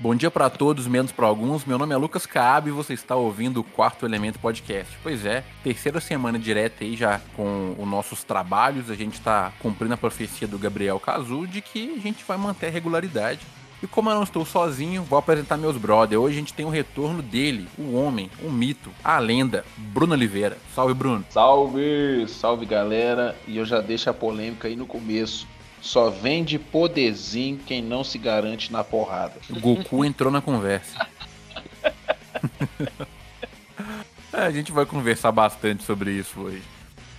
Bom dia para todos, menos para alguns. Meu nome é Lucas Caab e você está ouvindo o Quarto Elemento Podcast. Pois é, terceira semana direta aí já com os nossos trabalhos. A gente está cumprindo a profecia do Gabriel Cazu de que a gente vai manter a regularidade. E como eu não estou sozinho, vou apresentar meus brother. Hoje a gente tem o retorno dele, o homem, o mito, a lenda, Bruno Oliveira. Salve, Bruno. Salve, salve galera. E eu já deixo a polêmica aí no começo. Só vende poderzinho quem não se garante na porrada. O Goku entrou na conversa. É, a gente vai conversar bastante sobre isso hoje.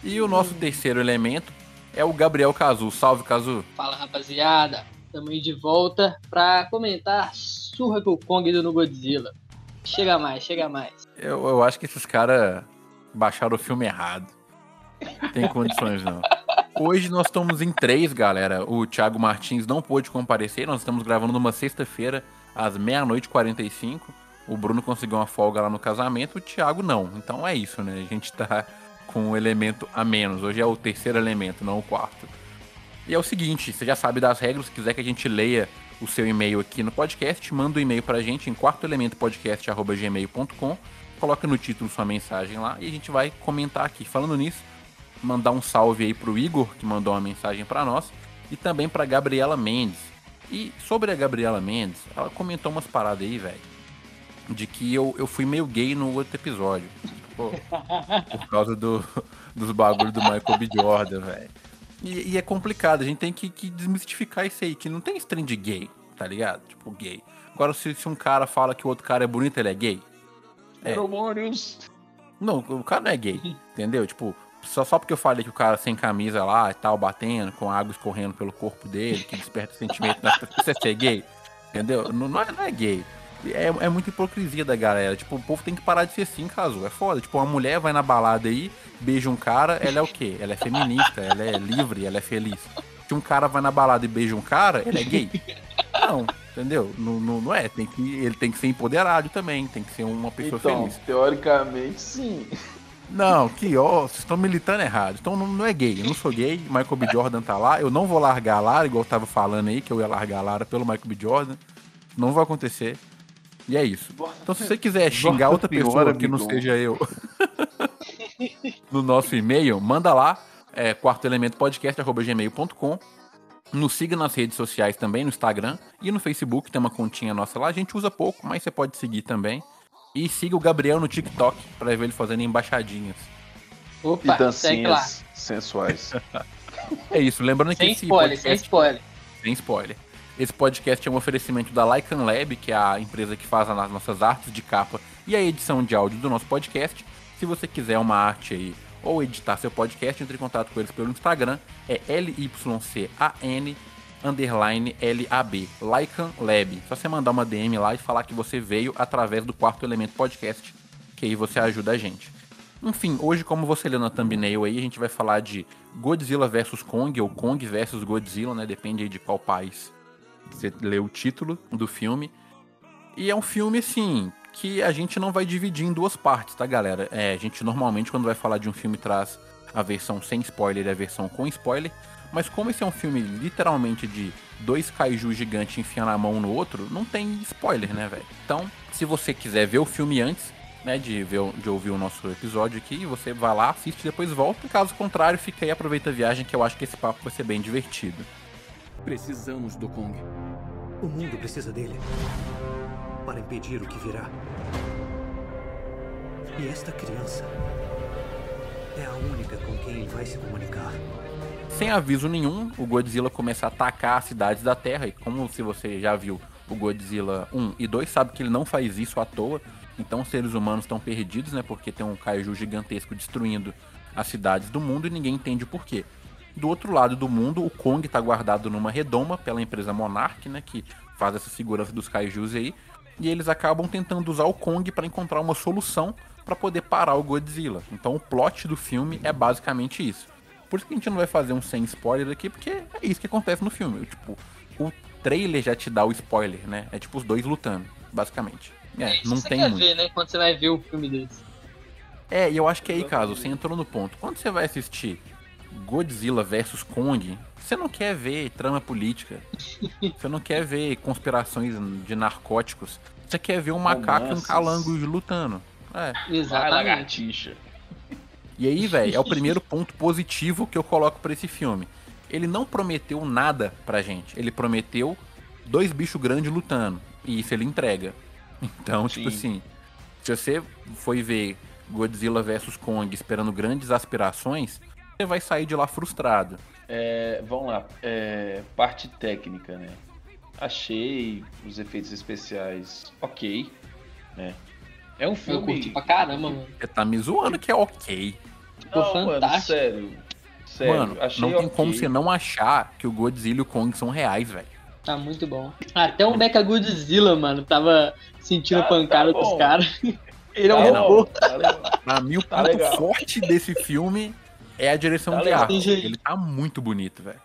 E o nosso terceiro elemento é o Gabriel Cazu. Salve, Cazu. Fala, rapaziada. Estamos aí de volta para comentar surra com o Kong no Godzilla. Chega mais, chega mais. Eu, eu acho que esses caras baixaram o filme errado. Tem condições não. Hoje nós estamos em três, galera. O Thiago Martins não pôde comparecer. Nós estamos gravando numa sexta-feira, às meia-noite e 45. O Bruno conseguiu uma folga lá no casamento, o Thiago não. Então é isso, né? A gente tá com um elemento a menos. Hoje é o terceiro elemento, não o quarto. E é o seguinte, você já sabe das regras, se quiser que a gente leia o seu e-mail aqui no podcast, manda um e-mail pra gente em quartoelementopodcast.gmail.com coloca no título sua mensagem lá e a gente vai comentar aqui. Falando nisso, mandar um salve aí pro Igor, que mandou uma mensagem para nós, e também pra Gabriela Mendes. E sobre a Gabriela Mendes, ela comentou umas paradas aí, velho, de que eu, eu fui meio gay no outro episódio. Pô, por causa do, dos bagulhos do Michael B. Jordan, velho. E, e, é complicado, a gente tem que, que, desmistificar isso aí, que não tem esse de gay, tá ligado? Tipo, gay. Agora, se, se um cara fala que o outro cara é bonito, ele é gay? É. Não, o cara não é gay, entendeu? Tipo, só, só porque eu falei que o cara sem camisa lá e tal, batendo, com água escorrendo pelo corpo dele, que desperta sentimento, você é gay, entendeu? Não, não, é, não é gay. É, é muita hipocrisia da galera. Tipo, o povo tem que parar de ser assim, caso. É foda. Tipo, uma mulher vai na balada aí, beija um cara, ela é o quê? Ela é feminista, ela é livre, ela é feliz. Se um cara vai na balada e beija um cara, ele é gay. Não, entendeu? Não, não, não é. Tem que, ele tem que ser empoderado também, tem que ser uma pessoa então, feliz. Teoricamente, sim. Não, que ó, vocês estão militando errado. Então não, não, é gay, eu não sou gay, Michael B. Jordan tá lá, eu não vou largar a Lara, igual eu tava falando aí, que eu ia largar a Lara pelo Michael B. Jordan. Não vai acontecer. E é isso. Então se você quiser xingar outra pessoa que não seja eu no nosso e-mail, manda lá, é quartoelementopodcast.gmail.com nos siga nas redes sociais também, no Instagram e no Facebook, tem uma continha nossa lá. A gente usa pouco, mas você pode seguir também. E siga o Gabriel no TikTok para ver ele fazendo embaixadinhas. Opa, e dancinhas sensuais. é isso, lembrando sem que esse spoiler, podcast... Sem spoiler, sem spoiler. Esse podcast é um oferecimento da Lycan Lab, que é a empresa que faz as nossas artes de capa e a edição de áudio do nosso podcast. Se você quiser uma arte aí ou editar seu podcast, entre em contato com eles pelo Instagram, é LYCAN underline LAB, Lycan Lab. Só você mandar uma DM lá e falar que você veio através do Quarto Elemento Podcast, que aí você ajuda a gente. Enfim, hoje, como você leu na thumbnail aí, a gente vai falar de Godzilla vs Kong, ou Kong vs Godzilla, né? Depende aí de qual país você lê o título do filme. E é um filme, assim, que a gente não vai dividir em duas partes, tá, galera? É, a gente normalmente, quando vai falar de um filme, traz a versão sem spoiler e a versão com spoiler. Mas como esse é um filme literalmente de dois kaiju gigantes enfiando a mão no outro, não tem spoiler, né, velho? Então, se você quiser ver o filme antes, né, de, ver, de ouvir o nosso episódio aqui, você vai lá, assiste e depois volta. Caso contrário, fica aí e aproveita a viagem, que eu acho que esse papo vai ser bem divertido. Precisamos do Kong. O mundo precisa dele para impedir o que virá. E esta criança é a única com quem ele vai se comunicar. Sem aviso nenhum, o Godzilla começa a atacar as cidades da Terra. E como se você já viu o Godzilla 1 e 2, sabe que ele não faz isso à toa. Então os seres humanos estão perdidos, né? Porque tem um kaiju gigantesco destruindo as cidades do mundo e ninguém entende o porquê. Do outro lado do mundo, o Kong está guardado numa redoma pela empresa Monarch, né? Que faz essa segurança dos kaijus aí. E eles acabam tentando usar o Kong para encontrar uma solução para poder parar o Godzilla. Então o plot do filme é basicamente isso. Por isso que a gente não vai fazer um sem spoiler aqui, porque é isso que acontece no filme. Tipo, o trailer já te dá o spoiler, né? É tipo os dois lutando, basicamente. É, é não você tem quer muito. ver, né? Quando você vai ver o filme desse. É, e eu acho que aí, caso, você entrou no ponto. Quando você vai assistir Godzilla vs Kong, você não quer ver trama política. Você não quer ver conspirações de narcóticos. Você quer ver um macaco e um calango lutando. É. Exatamente. E aí, velho, é o primeiro ponto positivo que eu coloco para esse filme. Ele não prometeu nada pra gente. Ele prometeu dois bichos grandes lutando. E isso ele entrega. Então, tipo Sim. tipo assim, se você foi ver Godzilla vs Kong esperando grandes aspirações, você vai sair de lá frustrado. É, vamos lá, é, parte técnica, né? Achei os efeitos especiais ok, né? É um filme. Eu curti pra caramba, mano. Você tá me zoando que é ok. Ficou não, fantástico. Mano, sério. Sério, mano, não tem okay. como você não achar que o Godzilla e o Kong são reais, velho. Tá muito bom. Até o Mecha Godzilla, mano, tava sentindo ah, pancada tá dos caras. Ele é um tá robô. Tá pra mim, o tá ponto legal. forte desse filme é a direção tá de arte. Ele tá muito bonito, velho.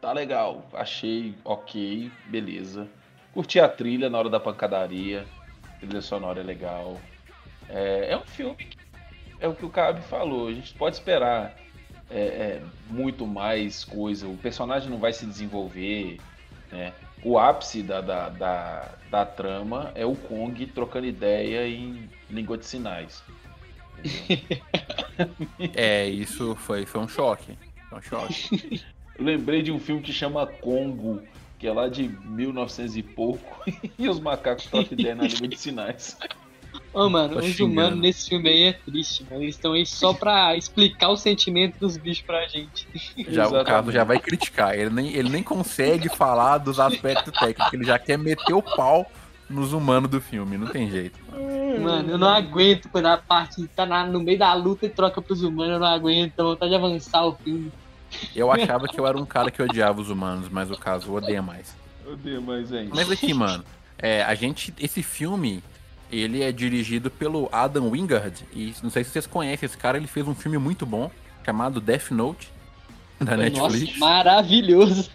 Tá legal. Achei ok, beleza. Curti a trilha na hora da pancadaria. A trilha sonora é legal. É, é um filme que é o que o Cabe falou. A gente pode esperar é, é, muito mais coisa. O personagem não vai se desenvolver. Né? O ápice da, da, da, da trama é o Kong trocando ideia em língua de sinais. é, isso foi, foi um choque. Foi um choque. Lembrei de um filme que chama Congo, que é lá de 1900 e pouco, e os macacos trocam ideia na língua de sinais. Ô, oh, mano, os humanos nesse filme aí é triste, mano. Eles estão aí só pra explicar o sentimento dos bichos pra gente. Já, o Carlos já vai criticar. Ele nem, ele nem consegue falar dos aspectos técnicos. Ele já quer meter o pau nos humanos do filme. Não tem jeito. Mano, eu não aguento quando a parte tá na, no meio da luta e troca pros humanos. Eu não aguento. Dá vontade de avançar o filme. Eu achava que eu era um cara que odiava os humanos, mas o caso odeia mais. Odeia mais, hein? Mas aqui, mano, é, a gente. Esse filme ele é dirigido pelo Adam Wingard. E não sei se vocês conhecem esse cara, ele fez um filme muito bom chamado Death Note da Netflix. Nossa, maravilhoso.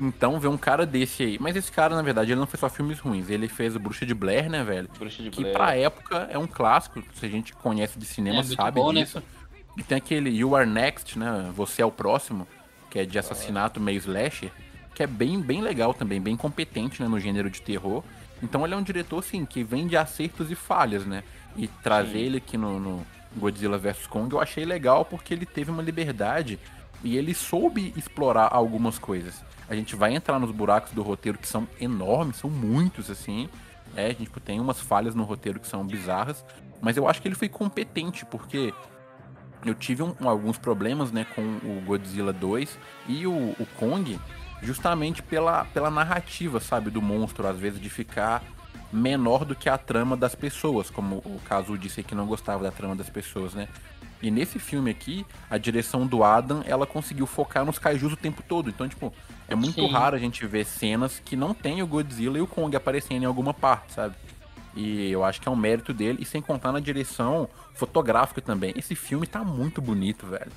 Então, ver um cara desse aí. Mas esse cara, na verdade, ele não fez só filmes ruins. Ele fez o Bruxa de Blair, né, velho? Bruxa de que Blair. pra época é um clássico. Se a gente conhece de cinema, é, sabe bom, né? disso. Né? E tem aquele You Are Next, né? Você é o próximo, que é de assassinato meio slasher, que é bem, bem legal também, bem competente né, no gênero de terror. Então ele é um diretor, assim, que vem de acertos e falhas, né? E trazer Sim. ele aqui no, no, Godzilla vs Kong eu achei legal porque ele teve uma liberdade e ele soube explorar algumas coisas. A gente vai entrar nos buracos do roteiro que são enormes, são muitos, assim. É, a gente tem umas falhas no roteiro que são bizarras, mas eu acho que ele foi competente, porque eu tive um, alguns problemas né, com o Godzilla 2 e o, o Kong justamente pela, pela narrativa, sabe, do monstro, às vezes de ficar menor do que a trama das pessoas, como o caso disse que não gostava da trama das pessoas, né? E nesse filme aqui, a direção do Adam, ela conseguiu focar nos kaijus o tempo todo. Então, tipo, é muito Sim. raro a gente ver cenas que não tem o Godzilla e o Kong aparecendo em alguma parte, sabe? E eu acho que é um mérito dele, e sem contar na direção fotográfica também. Esse filme tá muito bonito, velho.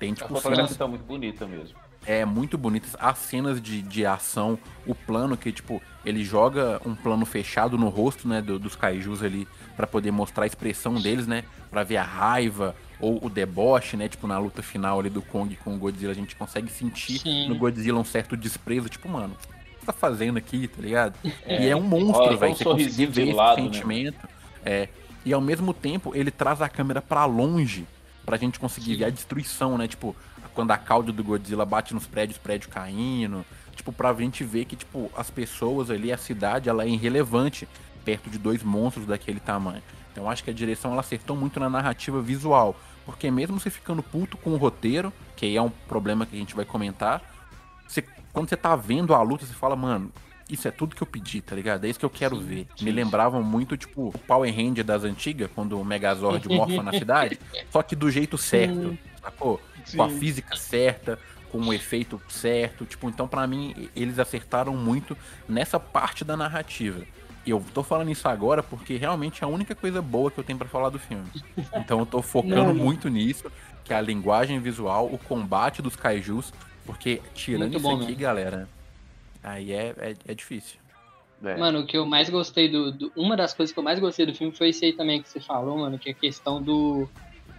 Tem, tipo, a fotografia cenas... tá muito bonita mesmo é muito bonitas. As cenas de, de ação, o plano que, tipo, ele joga um plano fechado no rosto, né, do, dos kaijus ali, para poder mostrar a expressão deles, né, para ver a raiva ou o deboche, né, tipo, na luta final ali do Kong com o Godzilla, a gente consegue sentir Sim. no Godzilla um certo desprezo, tipo, mano, o que você tá fazendo aqui, tá ligado? É, e é um monstro, velho, um você conseguir ver lado, esse né? sentimento. Né? É, e ao mesmo tempo, ele traz a câmera para longe pra gente conseguir Sim. ver a destruição, né, tipo, quando a cauda do Godzilla bate nos prédios, prédio caindo. Tipo, pra gente ver que, tipo, as pessoas ali, a cidade, ela é irrelevante perto de dois monstros daquele tamanho. Então acho que a direção ela acertou muito na narrativa visual. Porque mesmo você ficando puto com o roteiro, que aí é um problema que a gente vai comentar, você, quando você tá vendo a luta, você fala, mano, isso é tudo que eu pedi, tá ligado? É isso que eu quero ver. Me lembravam muito, tipo, o Power Ranger das antigas, quando o Megazord morfa na cidade, só que do jeito certo, sacou? Sim. com a física certa, com o efeito certo. Tipo, então para mim eles acertaram muito nessa parte da narrativa. E eu tô falando isso agora porque realmente é a única coisa boa que eu tenho para falar do filme. Então eu tô focando muito nisso, que é a linguagem visual, o combate dos kaijus, porque tirando muito isso bom, aqui, né? galera, aí é, é, é difícil. É. Mano, o que eu mais gostei do, do, Uma das coisas que eu mais gostei do filme foi isso aí também que você falou, mano, que é a questão do,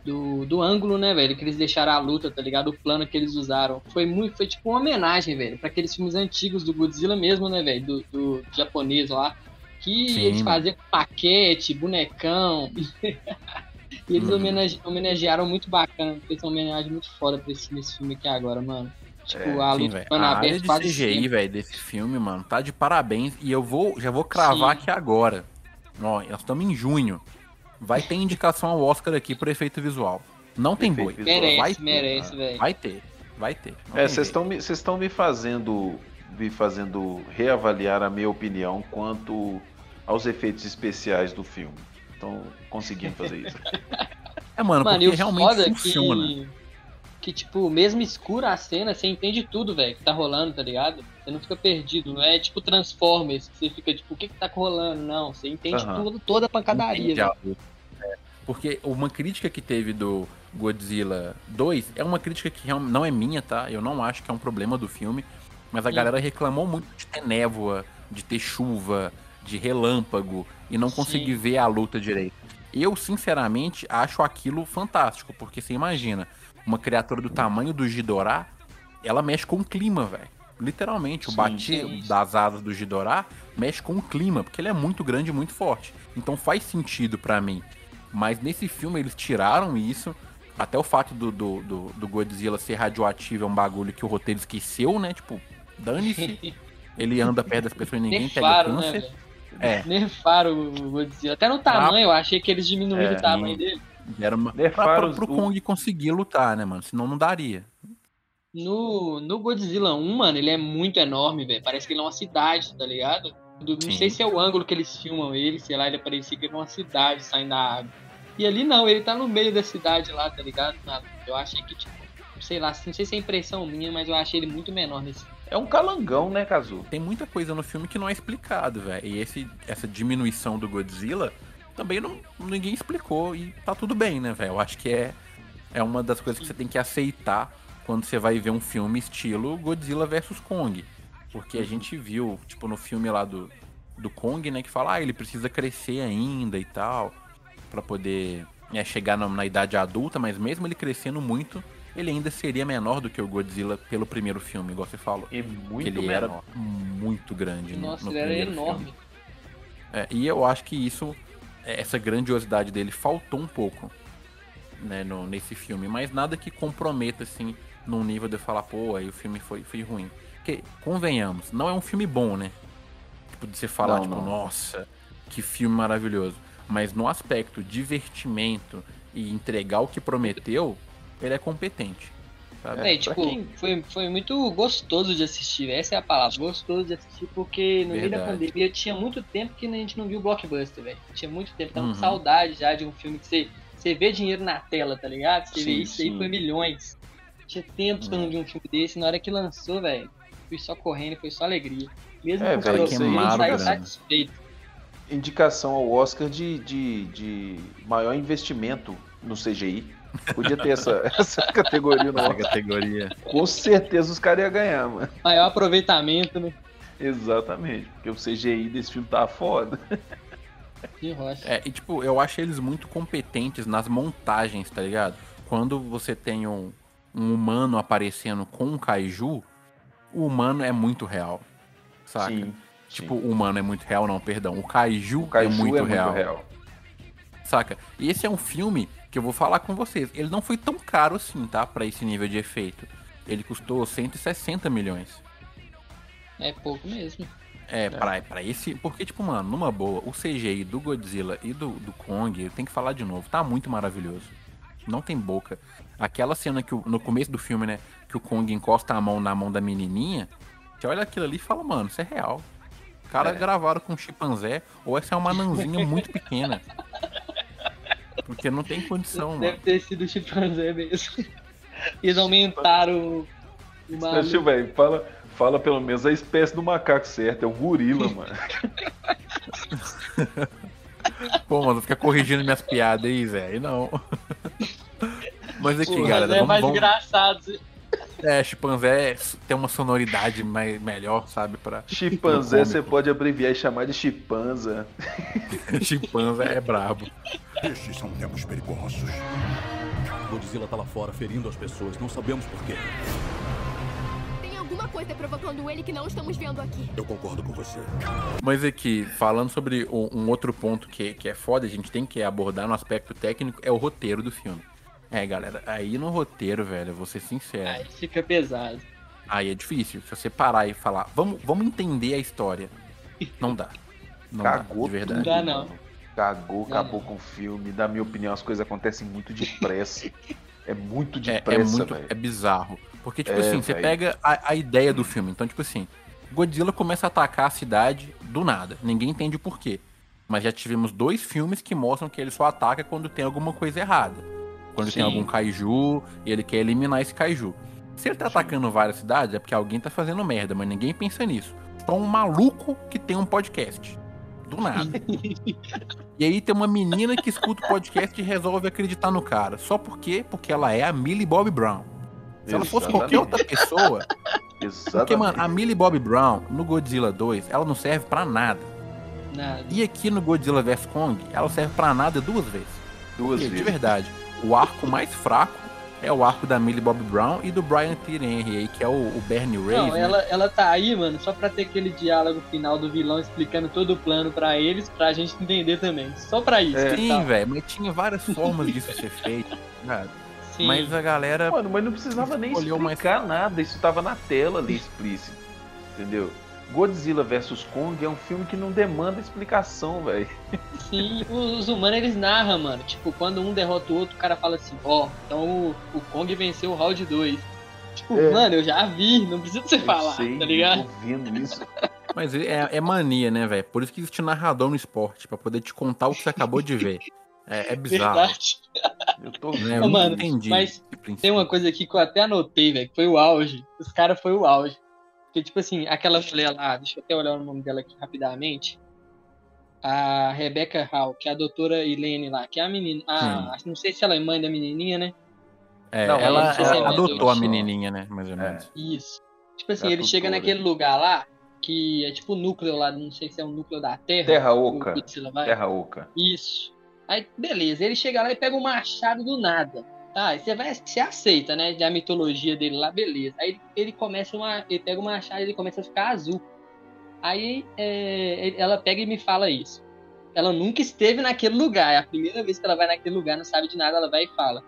do, do ângulo, né, velho? Que eles deixaram a luta, tá ligado? O plano que eles usaram. Foi muito, foi tipo uma homenagem, velho, para aqueles filmes antigos do Godzilla mesmo, né, velho? Do, do japonês lá. Que Sim, eles faziam paquete, bonecão. e eles uhum. homenage, homenagearam muito bacana. Fez uma homenagem muito foda pra esse, esse filme aqui agora, mano. Tipo, é, a luta sim, a área de CGI, velho, desse filme, mano, tá de parabéns. E eu vou, já vou cravar sim. aqui agora. Ó, nós estamos em junho. Vai ter indicação ao Oscar aqui por efeito visual. Não tem boi. Merece, vai ter, merece, velho. Vai ter, vai ter. É, vocês estão me, me fazendo me fazendo reavaliar a minha opinião quanto aos efeitos especiais do filme. Estão conseguindo fazer isso. É, mano, mano porque realmente é funciona. Que que, tipo, mesmo escura a cena, você entende tudo, velho, que tá rolando, tá ligado? Você não fica perdido, não é tipo Transformers, que você fica tipo, o que que tá rolando? Não, você entende uhum. tudo, toda a pancadaria. É, porque uma crítica que teve do Godzilla 2 é uma crítica que não é minha, tá? Eu não acho que é um problema do filme, mas a Sim. galera reclamou muito de ter névoa, de ter chuva, de relâmpago e não conseguir ver a luta direito. Eu, sinceramente, acho aquilo fantástico, porque você imagina, uma criatura do tamanho do Ghidorah, ela mexe com o clima, velho. Literalmente, o bater das asas do Ghidorah mexe com o clima, porque ele é muito grande e muito forte. Então faz sentido para mim. Mas nesse filme eles tiraram isso. Até o fato do, do, do, do Godzilla ser radioativo é um bagulho que o roteiro esqueceu, né? Tipo, dane-se. ele anda perto das pessoas e ninguém pega câncer. Né, é. Nerfaram o Godzilla. Até no tamanho, eu achei que eles diminuíram é, o tamanho dele. Era uma... pra, pra, pro Kong conseguir lutar, né, mano? Senão não daria. No, no Godzilla 1, mano, ele é muito enorme, velho. Parece que ele é uma cidade, tá ligado? Não Sim. sei se é o ângulo que eles filmam ele, sei lá, ele parecia que era uma cidade saindo da água. E ali não, ele tá no meio da cidade lá, tá ligado? Eu achei que, tipo, sei lá, não sei se é impressão minha, mas eu achei ele muito menor nesse. É um calangão, né, Kazu? Tem muita coisa no filme que não é explicado, velho. E esse, essa diminuição do Godzilla também não, ninguém explicou e tá tudo bem, né, velho? Eu acho que é, é uma das coisas que você tem que aceitar quando você vai ver um filme estilo Godzilla vs Kong. Porque a gente viu, tipo, no filme lá do, do Kong, né, que fala, ah, ele precisa crescer ainda e tal, para poder é, chegar na, na, idade adulta, mas mesmo ele crescendo muito, ele ainda seria menor do que o Godzilla pelo primeiro filme, igual você falou. E muito ele menor. era muito grande. Nossa, no, no ele era enorme. É, e eu acho que isso essa grandiosidade dele faltou um pouco né, no, nesse filme, mas nada que comprometa assim num nível de eu falar, pô, aí o filme foi, foi ruim. Porque, convenhamos, não é um filme bom, né? Tipo, de você falar, não, tipo, não. nossa, que filme maravilhoso. Mas no aspecto divertimento e entregar o que prometeu, ele é competente. Sabe? É, tipo, quem... foi, foi muito gostoso de assistir, essa é a palavra. Gostoso de assistir, porque no Verdade. meio da pandemia tinha muito tempo que a gente não viu blockbuster, velho. Tinha muito tempo, tava uhum. com saudade já de um filme que você, você vê dinheiro na tela, tá ligado? Você sim, vê isso sim. aí foi milhões. Tinha tempos que eu não vi um filme desse, na hora que lançou, velho, fui só correndo, foi só alegria. Mesmo é, com véio, o saiu satisfeito. Indicação ao Oscar de, de, de maior investimento no CGI. Podia ter essa, essa categoria no categoria. Com certeza os caras iam ganhar, mano. Maior aproveitamento, né? Exatamente, porque o CGI desse filme tá foda. Que rocha. É, e tipo, eu acho eles muito competentes nas montagens, tá ligado? Quando você tem um, um humano aparecendo com um kaiju, o humano é muito real. Saca? Sim, tipo, sim. o humano é muito real, não, perdão. O kaiju, o kaiju é, muito, é real. muito real. Saca? E esse é um filme que eu vou falar com vocês. Ele não foi tão caro assim, tá? Para esse nível de efeito. Ele custou 160 milhões. É pouco mesmo. É, é. Pra, pra esse. Porque, tipo, mano, numa boa, o CGI do Godzilla e do, do Kong, eu tenho que falar de novo, tá muito maravilhoso. Não tem boca. Aquela cena que no começo do filme, né? Que o Kong encosta a mão na mão da menininha. Você olha aquilo ali e fala, mano, isso é real. Os caras é. gravaram com um chimpanzé, ou essa é uma nanzinha muito pequena. Porque não tem condição, Deve mano. ter sido o chimpanzé mesmo. Eles aumentaram o maluco. velho, fala, fala pelo menos a espécie do macaco certo, é o gorila, mano. Pô, mano, fica corrigindo minhas piadas aí, velho. Não. Mas aqui, Pô, galera. É vamos, mais vamos... engraçado. É, chimpanzé tem uma sonoridade mais, melhor, sabe? Pra, chimpanzé você pode abreviar e chamar de chimpanza. chimpanza é brabo. Estes são tempos perigosos. Godzilla tá lá fora ferindo as pessoas. Não sabemos por quê. Tem alguma coisa provocando ele que não estamos vendo aqui. Eu concordo com você. Mas aqui, falando sobre um, um outro ponto que, que é foda, a gente tem que abordar no aspecto técnico, é o roteiro do filme. É, galera, aí no roteiro, velho, vou ser sincero. Aí fica pesado. Aí é difícil. Se você parar e falar, vamos, vamos entender a história. Não dá. Não Cagou dá, de verdade. Não dá, não. Cagou, Não, acabou com o filme. Na minha opinião, as coisas acontecem muito depressa. é muito É, é depressa, muito. É bizarro. Porque, tipo É, assim, você velho. pega a, a ideia do filme. Então, tipo assim, Godzilla começa a atacar a cidade do nada. Ninguém entende o porquê. Mas já tivemos dois filmes que mostram que ele só ataca quando tem alguma coisa errada. Quando tem Sim. algum kaiju e ele quer eliminar esse kaiju. Se ele tá atacando várias cidades, é porque alguém tá fazendo merda, mas ninguém pensa nisso. Só um maluco que tem um podcast. Do nada. e aí tem uma menina que escuta o podcast e resolve acreditar no cara. Só por quê? Porque ela é a Millie Bobby Brown. Se ela fosse qualquer outra pessoa. Exatamente. Porque, mano, a Millie Bobby Brown no Godzilla 2, ela não serve pra nada. Nada. E aqui no Godzilla vs Kong, ela serve pra nada duas vezes. Duas Porque, de vezes. verdade, o arco mais fraco é o arco da Millie Bobby Brown e do Brian Tyree aí, que é o, o Bernie Ray. Não, ela, ela tá aí, mano, só pra ter aquele diálogo final do vilão explicando todo o plano pra eles, pra gente entender também. Só pra isso. É. Sim, Tá. velho, mas tinha várias formas disso ser feito. cara. Sim. Mas a galera. Mano, mas não precisava nem Escolheu mais- explicar nada. Isso tava na tela ali explícito. Entendeu? Godzilla vs Kong é um filme que não demanda explicação, velho. Sim, os, os humanos eles narram, mano. Tipo, quando um derrota o outro, o cara fala assim, ó, então o, o Kong venceu o round 2. Tipo, É. mano, eu já vi, não precisa você Eu falar, sei, tá eu ligado? tô vendo isso. Mas é, é mania, né, velho? Por isso que existe narrador no esporte, pra poder te contar o que você acabou de ver. É, é bizarro. Verdade. Eu tô Né? vendo. Eu não mano, entendi. mas. Tem uma coisa aqui que eu até anotei, velho, que foi o auge. Os caras foi o auge. Porque, tipo assim, aquela mulher lá, deixa eu até olhar o nome dela aqui rapidamente. A Rebecca Hall, que é a doutora Helene lá, que é a menina. A, não sei se ela é mãe da menininha, né? É, Não, ela, não sei se ela é adotou a menininha, né? Mais ou menos. Isso. Tipo assim, Da ele chega naquele lugar lá, que é tipo o núcleo lá, não sei se é o núcleo da Terra. Terra Oca. Terra Oca. Isso. Aí, beleza, ele chega lá e pega o machado do nada. Tá, aí você vai, você aceita, né? Da mitologia dele lá, beleza. Aí ele, começa uma. Ele pega o machado e ele começa a ficar azul. Aí é, ela pega e me fala isso. Ela nunca esteve naquele lugar. É a primeira vez que ela vai naquele lugar, não sabe de nada, ela vai e fala.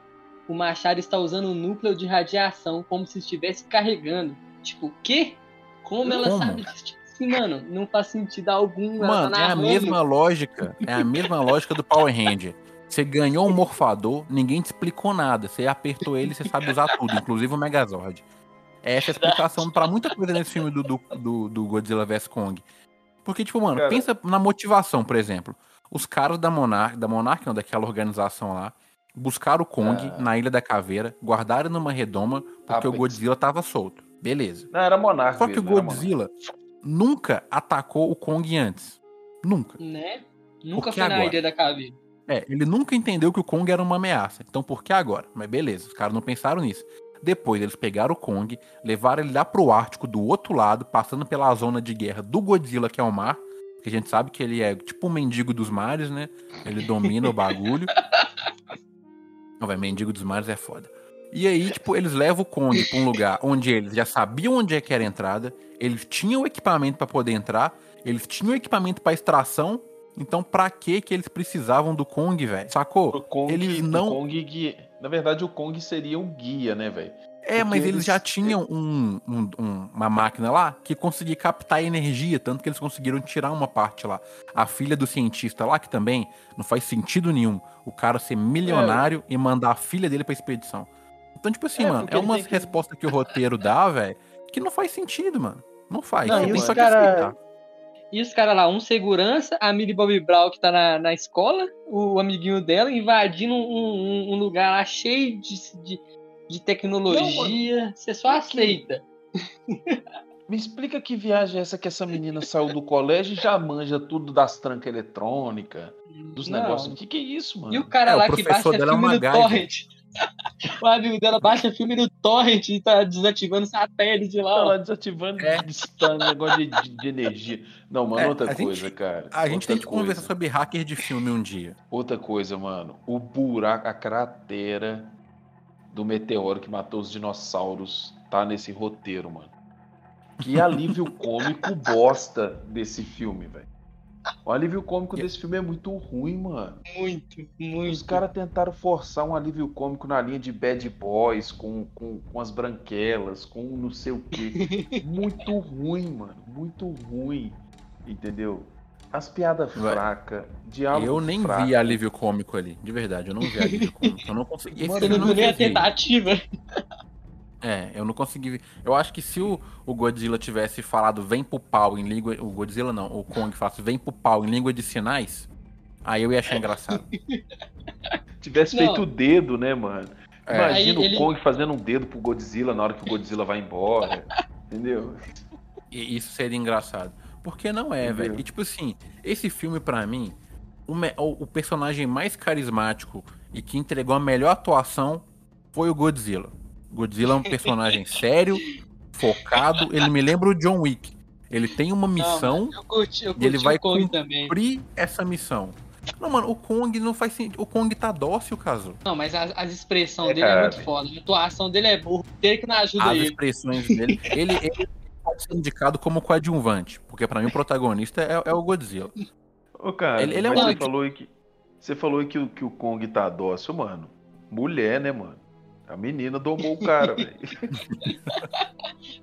O machado está usando um núcleo de radiação como se estivesse carregando. Tipo, o quê? Como ela Como? sabe disso? Tipo assim, mano, não faz sentido algum. tá Mano, é a mesma lógica. É a mesma lógica do Power Ranger. Você ganhou um morfador, ninguém te explicou nada. Você apertou ele, você sabe usar tudo, inclusive o Megazord. Essa é a explicação pra muita coisa nesse filme do, do, do- do Godzilla vs Kong. Porque, tipo, mano, Cara. pensa na motivação, por exemplo. Os caras da Monarch, da Monarch, não, daquela organização lá, buscaram o Kong Ah. na Ilha da Caveira, guardaram numa redoma, porque o Apex. Godzilla tava solto. Beleza. Não, era Monarca. Só que o mesmo, Monarca. Godzilla nunca atacou o Kong antes. Nunca. Né? Nunca que foi na agora? Ilha da Caveira. É, ele nunca entendeu que o Kong era uma ameaça. Então por que agora? Mas beleza, os caras não pensaram nisso. Depois eles pegaram o Kong, levaram ele lá pro Ártico do outro lado, passando pela zona de guerra do Godzilla, que é o mar. Que a gente sabe que ele é tipo um mendigo dos mares, né? Ele domina o bagulho. Não, vai, mendigo dos mares é foda. E aí, tipo, eles levam o Kong pra um lugar onde eles já sabiam onde é que era a entrada, eles tinham o equipamento pra poder entrar, eles tinham o equipamento pra extração, então pra que que eles precisavam do Kong, velho? Sacou? O Kong, Eles o não- Kong guia- Na verdade, o Kong seria um guia, né, velho? É, Porque mas eles eles- já tinham um- um- um- uma máquina lá que conseguia captar energia, tanto que eles conseguiram tirar uma parte lá. A filha do cientista lá, que também não faz sentido nenhum o cara ser milionário e mandar a filha dele pra expedição. Então, tipo assim, É, mano, é umas tem que- que o roteiro dá, velho, que não faz sentido, mano. Não faz. Não, Você tem só que cara- aceitar. E os caras lá, um segurança, a Millie Bobby Brown que tá na, na escola, o amiguinho dela invadindo um, um- um lugar lá cheio de, de, de tecnologia. Você só aceita. Me explica que viagem é essa que essa menina saiu do colégio e já manja tudo das trancas eletrônicas, dos Não. negócios. O que, que é isso, mano? E o cara É, o lá que professor baixa dela é filme uma no torrent. O amigo dela baixa filme no torrent e tá desativando satélite lá. Tá ó. lá desativando É. distância, negócio de, de- de energia. Não, mano, É, outra a gente- coisa, cara. A gente tem que coisa. conversar sobre hacker de filme um dia. Outra coisa, mano. O buraco, a cratera do meteoro que matou os dinossauros tá nesse roteiro, mano. Que alívio cômico bosta desse filme, velho. O alívio cômico desse filme é muito ruim, mano. Muito, muito. Os caras tentaram forçar um alívio cômico na linha de Bad Boys, com, com, com as branquelas, com não sei o quê. muito ruim, mano. Muito ruim. Entendeu? As piadas fracas, diálogo Eu nem fraco. vi alívio cômico ali, de verdade. Eu não vi alívio cômico. Eu não consegui. Filme eu não nem a tentativa. É, eu não consegui. ver. Eu acho que se o, o Godzilla tivesse falado vem pro pau em língua. O Godzilla não, o Kong falasse vem pro pau em língua de sinais, aí eu ia achar engraçado. Tivesse Não. feito o dedo, né, mano? É. Imagina Aí o ele- Kong fazendo um dedo pro Godzilla na hora que o Godzilla vai embora. entendeu? E isso seria engraçado. Porque não é, velho. E tipo assim, esse filme pra mim, o, me- o- o personagem mais carismático e que entregou a melhor atuação foi o Godzilla. Godzilla é um personagem sério, focado. Ele me lembra o John Wick. Ele tem uma missão Eu curti, eu e ele curti vai Kong também. cumprir essa missão. Não, mano, o Kong não faz sentido. O Kong tá dócil, caso. Não, mas as, as expressões É, dele é muito foda. A atuação dele é burro. Ele que não ajuda As ele. expressões dele. Ele, ele pode ser indicado como coadjuvante. Porque pra mim o protagonista é, é o Godzilla. Ô, cara, Ele- ele é um- você falou que. Você falou que, o- que o Kong tá dócil, mano. Mulher, né, mano? A menina domou o cara, velho.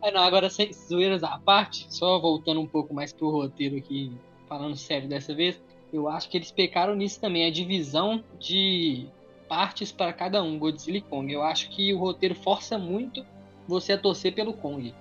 Ah, não, agora sem zoeiras à parte, só voltando um pouco mais pro roteiro aqui, falando sério dessa vez, eu acho que eles pecaram nisso também, a divisão de partes para cada um, Godzilla e Kong. Eu acho que o roteiro força muito você a torcer pelo Kong.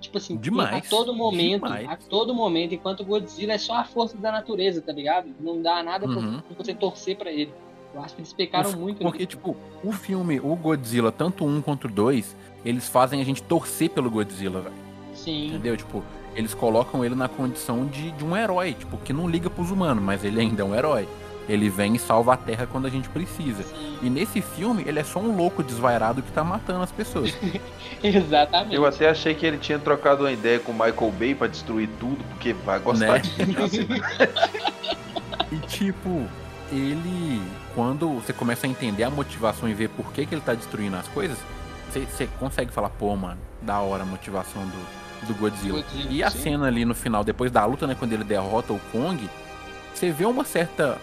Tipo assim, Demais, a todo momento, demais. a todo momento, enquanto o Godzilla é só a força da natureza, tá ligado? Não dá nada pra Uhum. você torcer pra ele. Eu acho que eles pecaram O- muito Porque, tipo, o filme, o Godzilla, tanto um quanto dois, eles fazem a gente torcer pelo Godzilla, velho. Sim. Entendeu? Tipo, eles colocam ele na condição de, de um herói, tipo, que não liga pros humanos, mas ele ainda é um herói. Ele vem e salva a Terra quando a gente precisa. sim. E nesse filme, ele é só um louco desvairado que tá matando as pessoas. Exatamente. Eu até achei que ele tinha trocado uma ideia com o Michael Bay pra destruir tudo, porque vai gostar Né? de E tipo, ele. Quando você começa a entender a motivação e ver por que, que ele tá destruindo as coisas, você, consegue falar, pô, mano, da hora a motivação do, do Godzilla. Godzilla, E a sim. cena ali no final, depois da luta, né, quando ele derrota o Kong, você vê uma certa.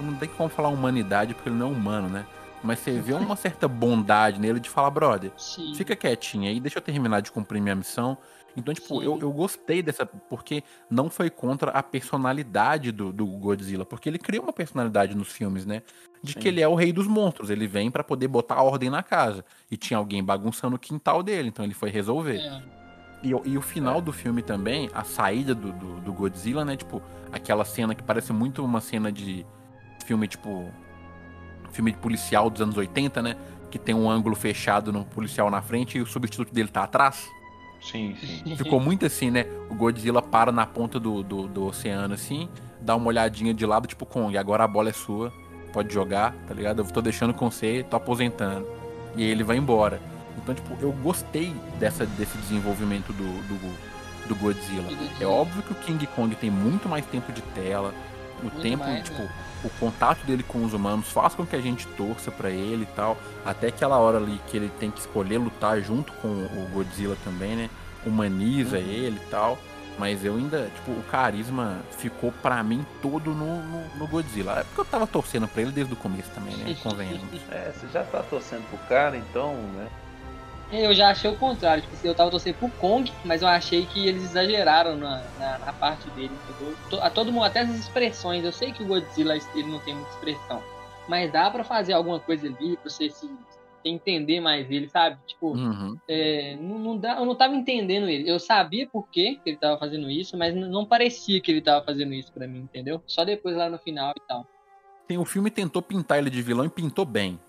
Não tem como falar humanidade, porque ele não é humano, né? Mas você vê uma certa bondade nele de falar, brother, Sim. fica quietinho aí, deixa eu terminar de cumprir minha missão. Então, tipo, Sim. eu, eu gostei dessa, porque não foi contra a personalidade do, do Godzilla, porque ele cria uma personalidade nos filmes, né? De que Sim. ele é o rei dos monstros, ele vem pra poder botar ordem na casa. E tinha alguém bagunçando o quintal dele, então ele foi resolver. É. E, o- e o final do filme também, a saída do, do, do Godzilla, né? Tipo, aquela cena que parece muito uma cena de filme, tipo. Filme de policial dos anos 80, né? Que tem um ângulo fechado no policial na frente e o substituto dele tá atrás. Sim, sim. Ficou muito assim, né? O Godzilla para na ponta do, do, do oceano, assim, dá uma olhadinha de lado, tipo, Kong, agora a bola é sua, pode jogar, tá ligado? Eu tô deixando com você, tô aposentando. E aí ele vai embora. Então, tipo, eu gostei dessa, desse desenvolvimento do, do, do Godzilla. Do Godzilla. É óbvio que o King Kong tem muito mais tempo de tela. O Muito tempo, mais, tipo, né? o contato dele com os humanos faz com que a gente torça pra ele e tal. Até aquela hora ali que ele tem que escolher lutar junto com o Godzilla também, né? Humaniza Uhum. ele e tal. Mas eu ainda, tipo, o carisma ficou pra mim todo no, no, no Godzilla. É porque eu tava torcendo pra ele desde o começo também, né? Convenhamos. É, você já tá torcendo pro cara, então, né? Eu já achei o contrário, tipo, assim, eu tava torcendo pro Kong, mas eu achei que eles exageraram na, na, na parte dele, entendeu? A todo mundo, até as expressões, eu sei que o Godzilla ele não tem muita expressão, mas dá pra fazer alguma coisa ali, pra você se entender mais ele, sabe? Tipo, Uhum. é, não, não dá, eu não tava entendendo ele. Eu sabia por que ele tava fazendo isso, mas não parecia que ele tava fazendo isso pra mim, entendeu? Só depois lá no final e tal. Tem, o filme tentou pintar ele de vilão e pintou bem.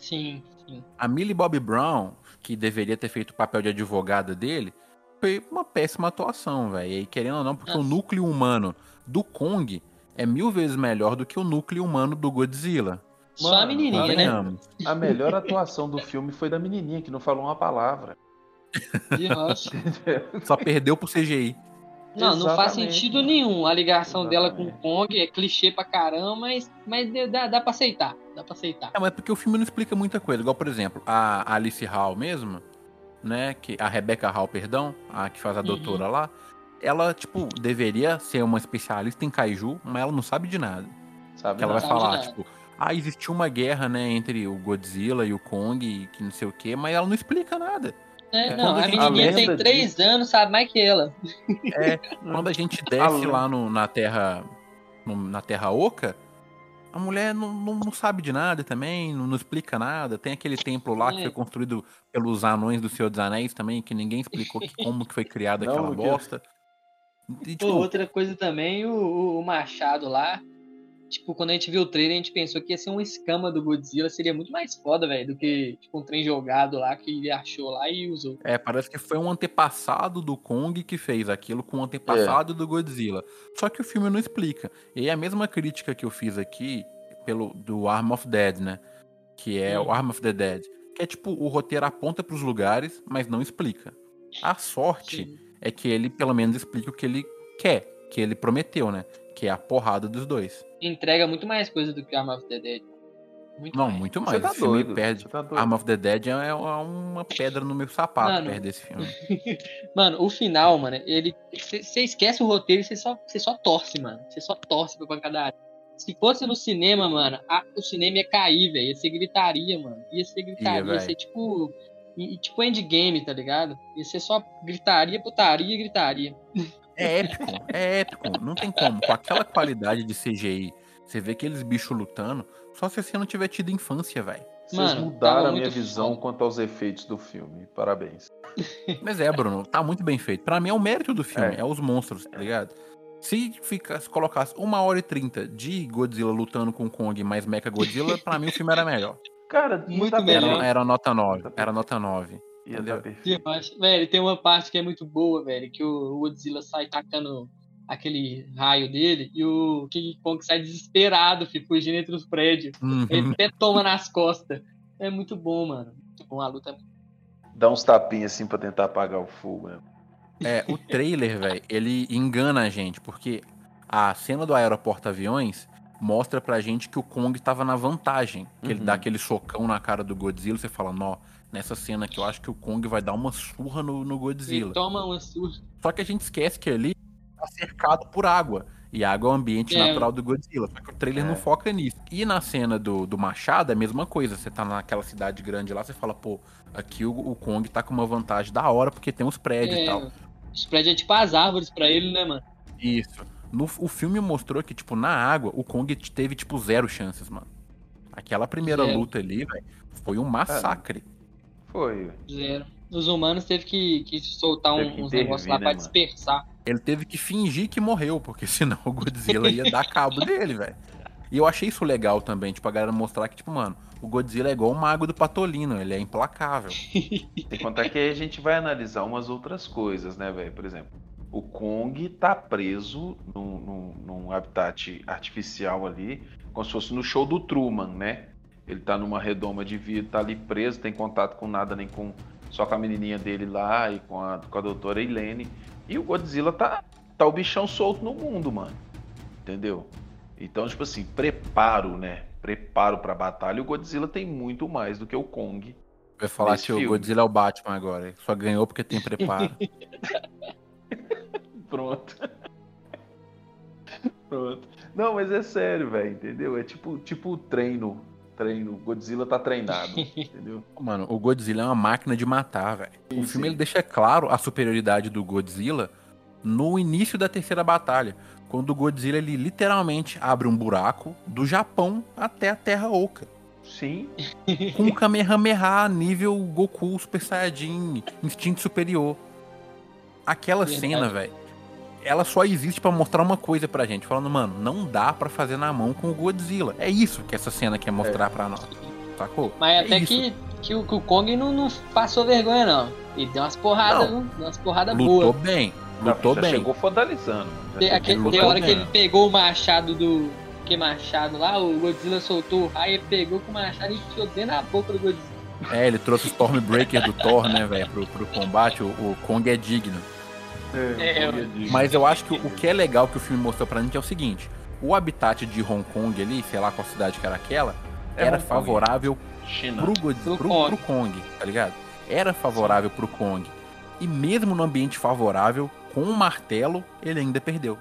Sim, sim. A Millie Bobby Brown, que deveria ter feito o papel de advogada dele, foi uma péssima atuação, velho. E querendo ou não, porque o Nossa. núcleo humano do Kong é mil vezes melhor do que o núcleo humano do Godzilla. Só a Mano, menininha, né? Convenhamos. A melhor atuação do filme foi da menininha, que não falou uma palavra. Só perdeu pro CGI. Não, Exatamente. não faz sentido nenhum a ligação Exatamente. dela com o Kong, é clichê pra caramba, mas, mas dá, dá pra aceitar. Dá pra aceitar. É, mas porque o filme não explica muita coisa. Igual, por exemplo, a Alice Hall mesmo, né? Que, a Rebecca Hall, perdão, a que faz a uhum. doutora uhum. lá. Ela, tipo, deveria ser uma especialista em kaiju, mas ela não sabe de nada. Sabe ela vai falar, tipo, ah, existiu uma guerra, né, entre o Godzilla e o Kong, que não sei o quê, mas ela não explica nada. É, não, a, a menininha tem três disso, anos, sabe mais que ela. É, quando a gente desce lá no, na Terra no, na Terra Oca, a mulher não, não, não, sabe de nada também, não, não, explica nada. Tem aquele templo lá é. que foi construído pelos anões do Senhor dos Anéis também, que ninguém explicou que, como que foi criada aquela bosta. E, tipo... Pô, outra coisa também, o, o Machado lá, tipo, quando a gente viu o trailer, a gente pensou que ia ser uma escama do Godzilla, seria muito mais foda, velho, do que tipo, um trem jogado lá que ele achou lá e usou. É, parece que foi um antepassado do Kong que fez aquilo com o antepassado é. do Godzilla. Só que o filme não explica. E é a mesma crítica que eu fiz aqui pelo do Arm of Dead, né? Que é hum. o Arm of the Dead. Que é tipo, o roteiro aponta para os lugares, mas não explica. A sorte Sim. é que ele pelo menos explica o que ele quer, que ele prometeu, né? que é a porrada dos dois. Entrega muito mais coisa do que Arm of the Dead. Muito não, mais. muito mais. Tá Esse doido. perde. Tá Arm of the Dead é uma pedra no meu sapato mano, perto desse filme. mano, o final, mano, ele. Você esquece o roteiro e você só, só torce, mano. Você só torce pra pancadaria. Se fosse no cinema, mano, a, o cinema ia cair, velho. Ia ser gritaria, mano. Ia ser gritaria. Ia, ia ser tipo. Tipo endgame, tá ligado? Ia ser só gritaria, putaria e gritaria. É épico, é épico. Não tem como. Com aquela qualidade de CGI, você vê aqueles bichos lutando, só se você não tiver tido infância, velho. Vocês mudaram a minha visão foda. quanto aos efeitos do filme. Parabéns. Mas é, Bruno, tá muito bem feito. Para mim é o mérito do filme, é, é os monstros, tá ligado? Se, fica, se colocasse uma hora e trinta de Godzilla lutando com Kong mais Mecha Godzilla, pra mim o filme era melhor. Cara, muito tá melhor. Era, era nota 9. Era nota 9. Ia dar Velho, tem uma parte que é muito boa, velho, que o Godzilla sai tacando aquele raio dele e o King Kong sai desesperado, filho, fugindo entre os prédios. Uhum. Ele até toma nas costas. É muito bom, mano. Muito bom, a luta é Dá uns tapinhos assim pra tentar apagar o fogo, né? É, o trailer, velho, ele engana a gente, porque a cena do aeroporto aviões mostra pra gente que o Kong tava na vantagem. Que uhum. ele dá aquele socão na cara do Godzilla, você fala, nó, nessa cena que eu acho que o Kong vai dar uma surra no, no Godzilla. Ele toma uma surra. Só que a gente esquece que ali tá cercado por água. E água é o ambiente é. natural do Godzilla. Só que o trailer é. não foca nisso. E na cena do, do Machado é a mesma coisa. Você tá naquela cidade grande lá, você fala, pô, aqui o, o Kong tá com uma vantagem da hora porque tem os prédios é. e tal. Os prédios é tipo as árvores pra ele, né, mano? Isso. No, o filme mostrou que, tipo, na água, o Kong teve, tipo, zero chances, mano. Aquela primeira zero. luta ali, velho, foi um massacre. Foi. Zero. Os humanos teve que, que soltar um, que uns negócios lá né, pra mano? dispersar. Ele teve que fingir que morreu, porque senão o Godzilla ia dar cabo dele, velho. E eu achei isso legal também, tipo, a galera mostrar que, tipo, mano, o Godzilla é igual o mago do Patolino, ele é implacável. Tem que contar que aí a gente vai analisar umas outras coisas, né, velho? Por exemplo, o Kong tá preso num, num, num, habitat artificial ali, como se fosse no show do Truman, né? Ele tá numa redoma de vidro, tá ali preso, tem contato com nada, nem com. Só com a menininha dele lá e com a, com a doutora Helene. E o Godzilla tá, tá o bichão solto no mundo, mano. Entendeu? Então, tipo assim, preparo, né? Preparo pra batalha. O Godzilla tem muito mais do que o Kong. Vai falar que filme. o Godzilla é o Batman agora. Só ganhou porque tem preparo. Pronto. Pronto. Não, mas é sério, velho, entendeu? É tipo, tipo treino treino. O Godzilla tá treinado, entendeu? Mano, o Godzilla é uma máquina de matar, velho. O filme ele deixa claro a superioridade do Godzilla no início da terceira batalha, quando o Godzilla ele literalmente abre um buraco do Japão até a Terra Oca. Sim. Com um Kamehameha nível Goku Super Saiyajin, instinto superior. Aquela Verdade. cena, velho, ela só existe para mostrar uma coisa pra gente, falando, mano, não dá para fazer na mão com o Godzilla. É isso que essa cena quer mostrar é. pra nós. Sacou? Mas é até que, que, o, que o Kong não, não passou vergonha, não. Ele deu umas porradas, deu umas porradas boas. Lutou bem. Lutou não, bem. Chegou fodalizando. Tem, aquele, tem hora bem. que ele pegou o machado do. Que machado lá, o Godzilla soltou o raio, pegou com o machado e enfiou dentro da boca do Godzilla. É, ele trouxe o Stormbreaker do Thor, né, velho, pro, pro combate. O, o Kong é digno. É, É, Mas eu acho que o que é legal que o filme mostrou pra gente é o seguinte: o habitat de Hong Kong ali, sei lá qual cidade que era aquela, É era Hong favorável China. pro, Pro pro- Kong. pro Kong, tá ligado? Era favorável pro Kong. E mesmo no ambiente favorável, com o martelo, ele ainda perdeu.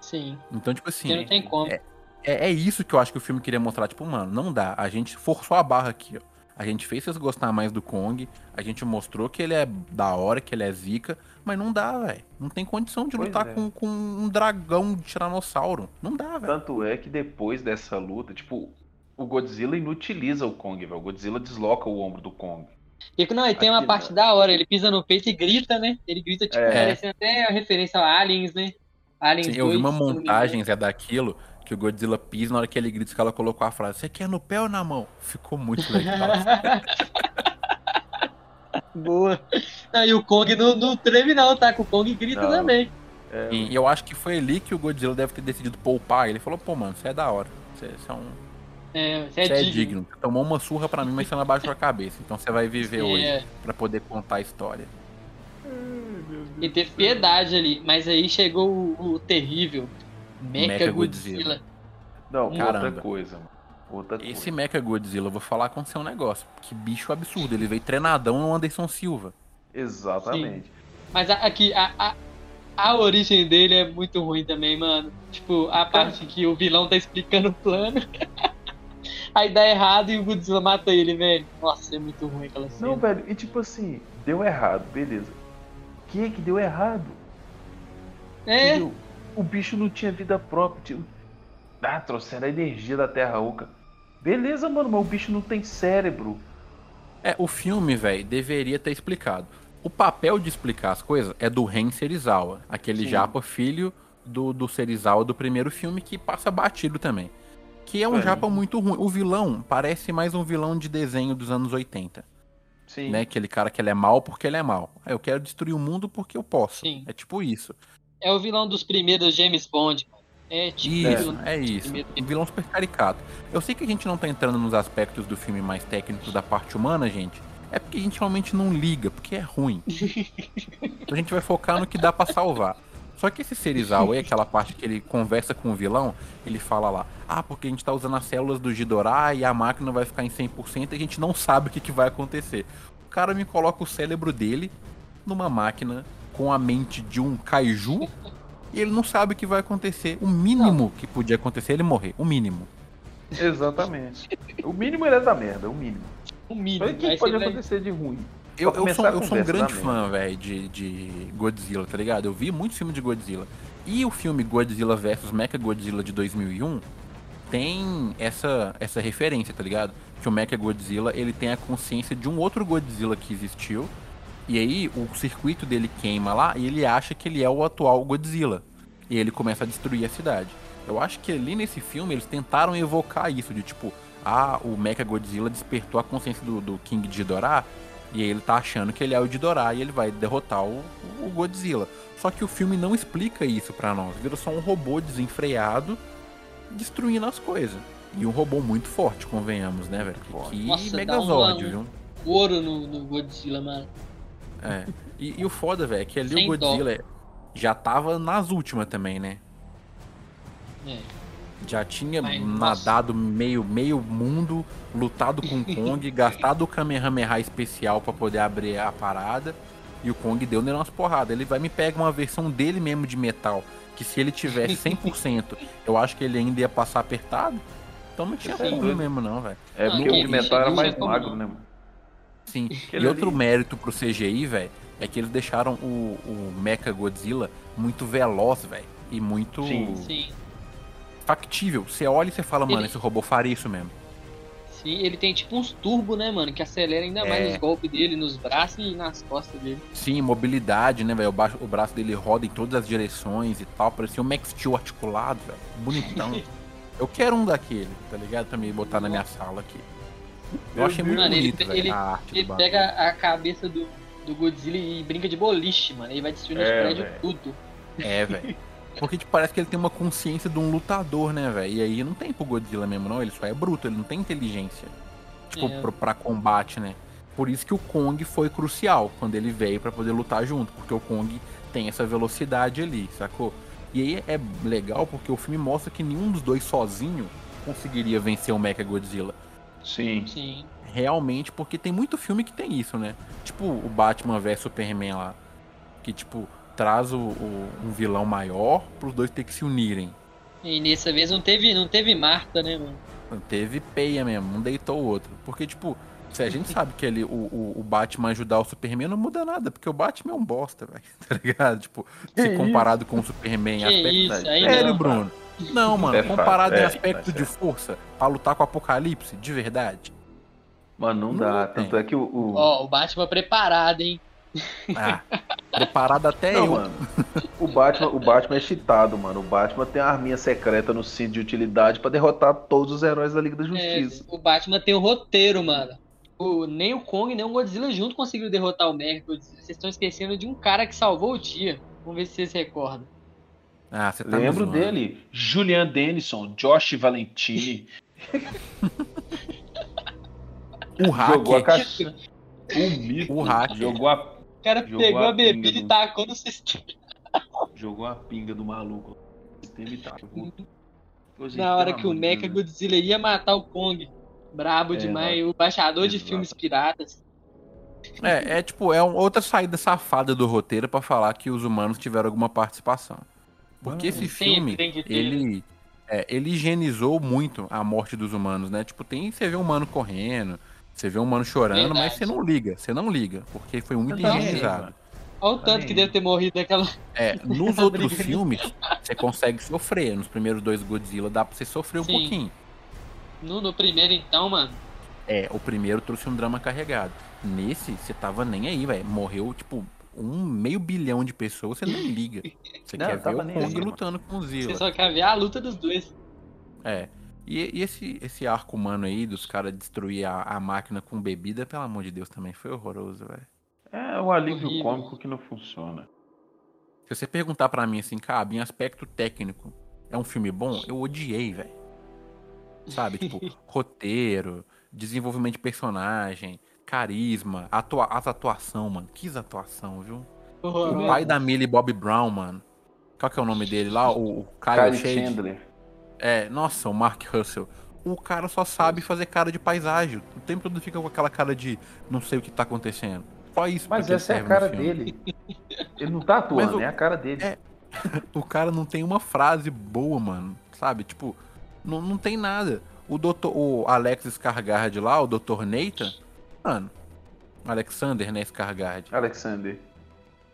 Sim. Então, tipo assim, Porque não tem como. é, é isso que eu acho que o filme queria mostrar. Tipo, mano, não dá. A gente forçou a barra aqui, ó. A gente fez vocês gostar mais do Kong. A gente mostrou que ele é da hora, que ele é zica. Mas não dá, velho. Não tem condição de Pois lutar é. com, com um dragão de tiranossauro. Não dá, velho. Tanto é que depois dessa luta, tipo, o Godzilla inutiliza o Kong, velho. O Godzilla desloca o ombro do Kong. E, não, e tem uma Aqui, parte né? da hora, ele pisa no peito e grita, né? Ele grita, tipo, É. parecendo até a referência a Aliens, né? Aliens Sim, eu vi 2, uma montagem é daquilo que o Godzilla pisa na hora que ele grita que ela colocou a frase: Você quer no pé ou na mão? Ficou muito legal. Boa. Não, e o Kong não, não treme não, tá? Que o Kong grita Não. também. É, e eu acho que foi ali que o Godzilla deve ter decidido poupar. Ele falou: Pô, mano, você é da hora. Você, você é um. É, você é, Você é digno. digno. Você tomou uma surra pra mim, mas você não abaixou a cabeça. Então você vai viver hoje É, pra poder contar a história. ele teve piedade ali, mas aí chegou o, o terrível Mecha Mechagodzilla. Godzilla. Não, Caramba. outra coisa, mano. Outra Esse coisa. Mecha Godzilla, eu vou falar acontecer um negócio. Que bicho absurdo. Ele veio treinadão no Anderson Silva. Exatamente. Mas a- aqui, a, a, a origem dele é muito ruim também, mano. Tipo, a parte que o vilão tá explicando o plano. Aí dá errado e o Godzilla mata ele, velho. Nossa, é muito ruim aquela cena. Não, velho, e tipo assim, deu errado, beleza. O que que deu errado? é, Entendeu? O bicho não tinha vida própria. Tipo... Ah, trouxeram a energia da Terra Oca. Beleza, mano, mas o bicho não tem cérebro. É, o filme, velho, deveria ter explicado. O papel de explicar as coisas é do Ren Serizawa, aquele Sim. japa filho do, do Serizawa do primeiro filme que passa batido também. Que é um É. japa muito ruim. O vilão parece mais um vilão de desenho dos anos 80. Sim. Né? Aquele cara que ele é mal porque ele é mal. Ah, Eu quero destruir o mundo porque eu posso. Sim. É tipo isso. É o vilão dos primeiros James Bond. É tipo. Isso, vilão- é isso. Um vilão super caricato. Eu sei que a gente não tá entrando nos aspectos do filme mais técnicos da parte humana, gente. É porque a gente realmente não liga, porque é ruim. Então a gente vai focar no que dá pra salvar. Só que esse Serizawa aí, aquela parte que ele conversa com o vilão, ele fala lá, ah, porque a gente tá usando as células do Ghidorah e a máquina vai ficar em 100% e a gente não sabe o que, que vai acontecer. O cara me coloca o cérebro dele numa máquina com a mente de um kaiju e ele não sabe o que vai acontecer. O mínimo que podia acontecer é ele morrer. O mínimo. Exatamente. o mínimo ele é da merda, o mínimo. O mínimo. Mas o que pode vai- acontecer de ruim? Eu, eu sou, eu sou um grande fã, velho, de, de Godzilla, tá ligado? Eu vi muitos filmes de Godzilla. E o filme Godzilla vs Mecha Godzilla de 2001 tem essa, essa referência, tá ligado? Que o Mecha Godzilla, ele tem a consciência de um outro Godzilla que existiu. E aí o circuito dele queima lá e ele acha que ele é o atual Godzilla. E ele começa a destruir a cidade. Eu acho que ali nesse filme eles tentaram evocar isso, de tipo, ah, o Mecha Godzilla despertou a consciência do, do King Ghidorah e aí ele tá achando que ele é o Ghidorah e ele vai derrotar o, o Godzilla. Só que o filme não explica isso pra nós. Vira só um robô desenfreado destruindo as coisas. E um robô muito forte, convenhamos, né, velho? Que Nossa, dá Megazord, uma- viu? Ouro no, no Godzilla, mano. É. E, e o foda, velho, é que ali Sem o dó. Godzilla já tava nas últimas também, né? É. Já tinha Mas, nadado meio, meio mundo, lutado com o Kong, gastado o Kamehameha especial pra poder abrir a parada. E o Kong deu nele umas porradas. Ele vai me pegar uma versão dele mesmo de metal. Que se ele tivesse 100%, eu acho que ele ainda ia passar apertado. Então não tinha Sim. como mesmo, não, velho. É porque que o de metal era mais magro, né, mano? Sim. Aquele E outro ali- mérito pro CGI, velho, é que eles deixaram o, o Mecha Godzilla muito veloz, velho. E muito Sim. Sim. factível. Você olha e você fala, mano, Ele- esse robô faria isso mesmo. Sim, ele tem tipo uns turbo, né, mano? Que acelera ainda É. mais os golpes dele nos braços e nas costas dele. Sim, mobilidade, né, velho? O, o braço dele roda em todas as direções e tal. Parecia um Max Steel articulado, velho. Bonitão. Eu quero um daquele, tá ligado? Pra me botar na minha sala aqui. Eu achei muito Mano, ele, bonito, velho, ele, a arte ele pega a cabeça do, do Godzilla e brinca de boliche, mano. Ele vai destruindo os É, prédios velho. tudo. É, velho. Porque tipo, parece que ele tem uma consciência de um lutador, né, velho? E aí não tem pro Godzilla mesmo, não. Ele só é bruto, ele não tem inteligência. Tipo, É. pro- pra combate, né? Por isso que o Kong foi crucial quando ele veio para poder lutar junto, porque o Kong tem essa velocidade ali, sacou? E aí é legal porque o filme mostra que nenhum dos dois sozinho conseguiria vencer o Mecha Godzilla. Sim. Sim. Realmente, porque tem muito filme que tem isso, né? Tipo o Batman vs Superman lá. Que, tipo, traz o, o, um vilão maior pros dois ter que se unirem. E nessa vez não teve, não teve Marta, né, mano? Não teve peia mesmo, um deitou o outro. Porque, tipo, se a gente sabe que ele, o, o, o, Batman ajudar o Superman não muda nada, porque o Batman é um bosta, velho. Tá ligado? Tipo, que se comparado isso? com o Superman em aspecto. Isso, aí Sério, não, Bruno? Não, mano, é comparado é, em aspecto é, de força, pra lutar com o Apocalipse, de verdade. Mano, não, não dá. Tem. Tanto é que o. Ó, o... o Batman preparado, hein? Ah, preparado até não, eu. Mano, o Batman, o Batman é cheatado, mano. O Batman tem a arminha secreta no cinto de utilidade para derrotar todos os heróis da Liga da é, Justiça. É, o Batman tem o roteiro, mano. O, nem o Kong, nem o Godzilla junto conseguiram derrotar o Mega Vocês estão esquecendo de um cara que salvou o dia. Vamos ver se vocês recordam. Ah, você tá Lembro dele. Julian Dennison, Josh Valentini. o hacker. Jogou a caixa. O mito. O hacker. Jogou a... O cara Jogou pegou a, a bebida do... e tacou no sistema. Jogou a pinga do maluco. Sistema e tacou. Na hora que o Mecha Godzilla ia matar o Kong. Brabo é, demais. O baixador Exato. de filmes piratas. É, é tipo, é outra saída safada do roteiro para falar que os humanos tiveram alguma participação. Porque ah, esse filme, ele, é, ele higienizou muito a morte dos humanos, né? Tipo, tem, você vê um humano correndo, você vê um humano chorando, Verdade. mas você não liga, você não liga, porque foi muito então, higienizado. Olha o tanto que deve ter morrido daquela. É, nos outros filmes, você consegue sofrer. Nos primeiros dois Godzilla dá pra você sofrer um Sim. pouquinho. No, no primeiro, então, mano. É, o primeiro trouxe um drama carregado. Nesse, você tava nem aí, velho. Morreu, tipo, um meio bilhão de pessoas, você nem liga. Você não, quer ver o Kong lutando com o Zilla. Você só quer ver a luta dos dois. É. E, e esse, esse arco humano aí dos caras destruir a, a, máquina com bebida, pelo amor de Deus, também foi horroroso, velho. É um alívio Horrível. cômico que não funciona. Se você perguntar para mim assim, cara, em aspecto técnico, é um filme bom? Eu odiei, velho sabe? Tipo, roteiro, desenvolvimento de personagem, carisma, atua as atuação, mano. Que atuação, viu? Uhum. O pai da Millie Bob Brown, mano. Qual que é o nome dele lá? O, o Kyle, Kyle Chandler. É, nossa, o Mark Russell. O cara só sabe fazer cara de paisagem. O tempo todo fica com aquela cara de não sei o que tá acontecendo. Só isso. Mas essa é a cara dele. Ele não tá atuando, o, é a cara dele. É, o cara não tem uma frase boa, mano. Sabe? Tipo, não, não tem nada. O doutor, o Alex Scargard lá, o Dr. Nathan, mano, Alexander, né, Scargard. Alexander.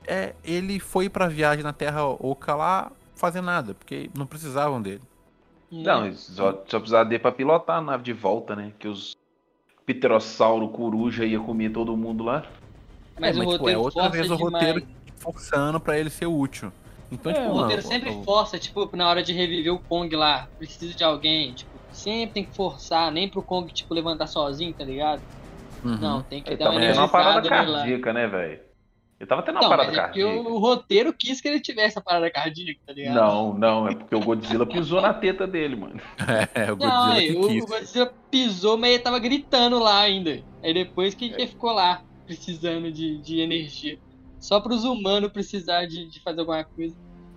É, ele foi pra viagem na Terra Oca lá fazer nada, porque não precisavam dele. Não, só, só precisava dele pra pilotar a nave de volta, né? Que os pterossauro coruja ia comer todo mundo lá. Mas, é, mas tipo, é outra vez o roteiro forçando para ele ser útil. Então, é, tipo, o roteiro não, sempre o... força, tipo, na hora de reviver o Kong lá, precisa de alguém, tipo, sempre tem que forçar, nem pro Kong, tipo, levantar sozinho, tá ligado? Uhum. Não, tem que Ele dar uma energizada uma parada cardíaca, né, velho? Ele tava tendo uma não, parada é cardíaca. Porque o, roteiro quis que ele tivesse a parada cardíaca, tá ligado? Não, não, é porque o Godzilla pisou na teta dele, mano. É, o Godzilla não, que o, quis. o Godzilla pisou, mas ele tava gritando lá ainda. Aí depois que é. ele ficou lá, precisando de, de energia. Só pros humanos precisar de, de fazer alguma coisa.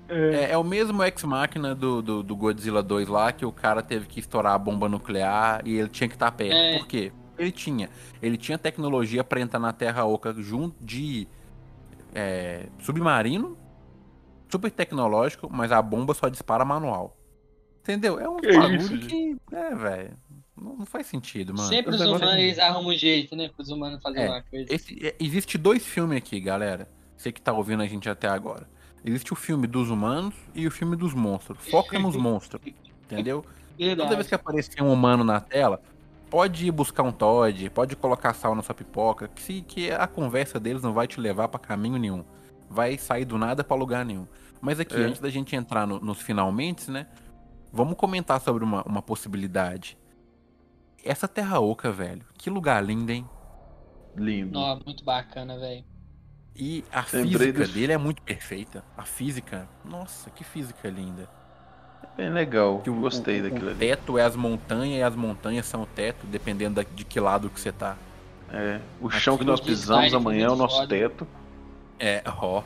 É, é, o mesmo ex-máquina do, do, do, Godzilla 2 lá, que o cara teve que estourar a bomba nuclear e ele tinha que estar perto. É. Por quê? Ele tinha. Ele tinha tecnologia para entrar na Terra Oca junto de é, submarino, super tecnológico, mas a bomba só dispara manual. Entendeu? É um que bagulho isso, que. É, velho. Não, não, faz sentido, mano. Sempre os humanos eles arrumam um jeito, né? Para os humanos fazerem é, uma coisa. Esse, é, existe dois filmes aqui, galera. Você que tá ouvindo a gente até agora. Existe o filme dos humanos e o filme dos monstros. Foca nos monstros, entendeu? Verdade. Toda vez que aparecer um humano na tela, pode ir buscar um Todd, pode colocar sal na sua pipoca, que, se, que a conversa deles não vai te levar para caminho nenhum. Vai sair do nada para lugar nenhum. Mas aqui, é. antes da gente entrar no, nos finalmente, né? Vamos comentar sobre uma, uma possibilidade. Essa Terra Oca, velho. Que lugar lindo, hein? Lindo. Ó, muito bacana, velho. E a Lembrei física dele é muito perfeita. A física, nossa, que física linda. É bem legal, que o, gostei o, daquilo ali. O teto é as montanhas e as montanhas são o teto, dependendo de que lado que você tá. É, o chão Aqui que nós pisamos amanhã é o nosso foda. teto. É, ó.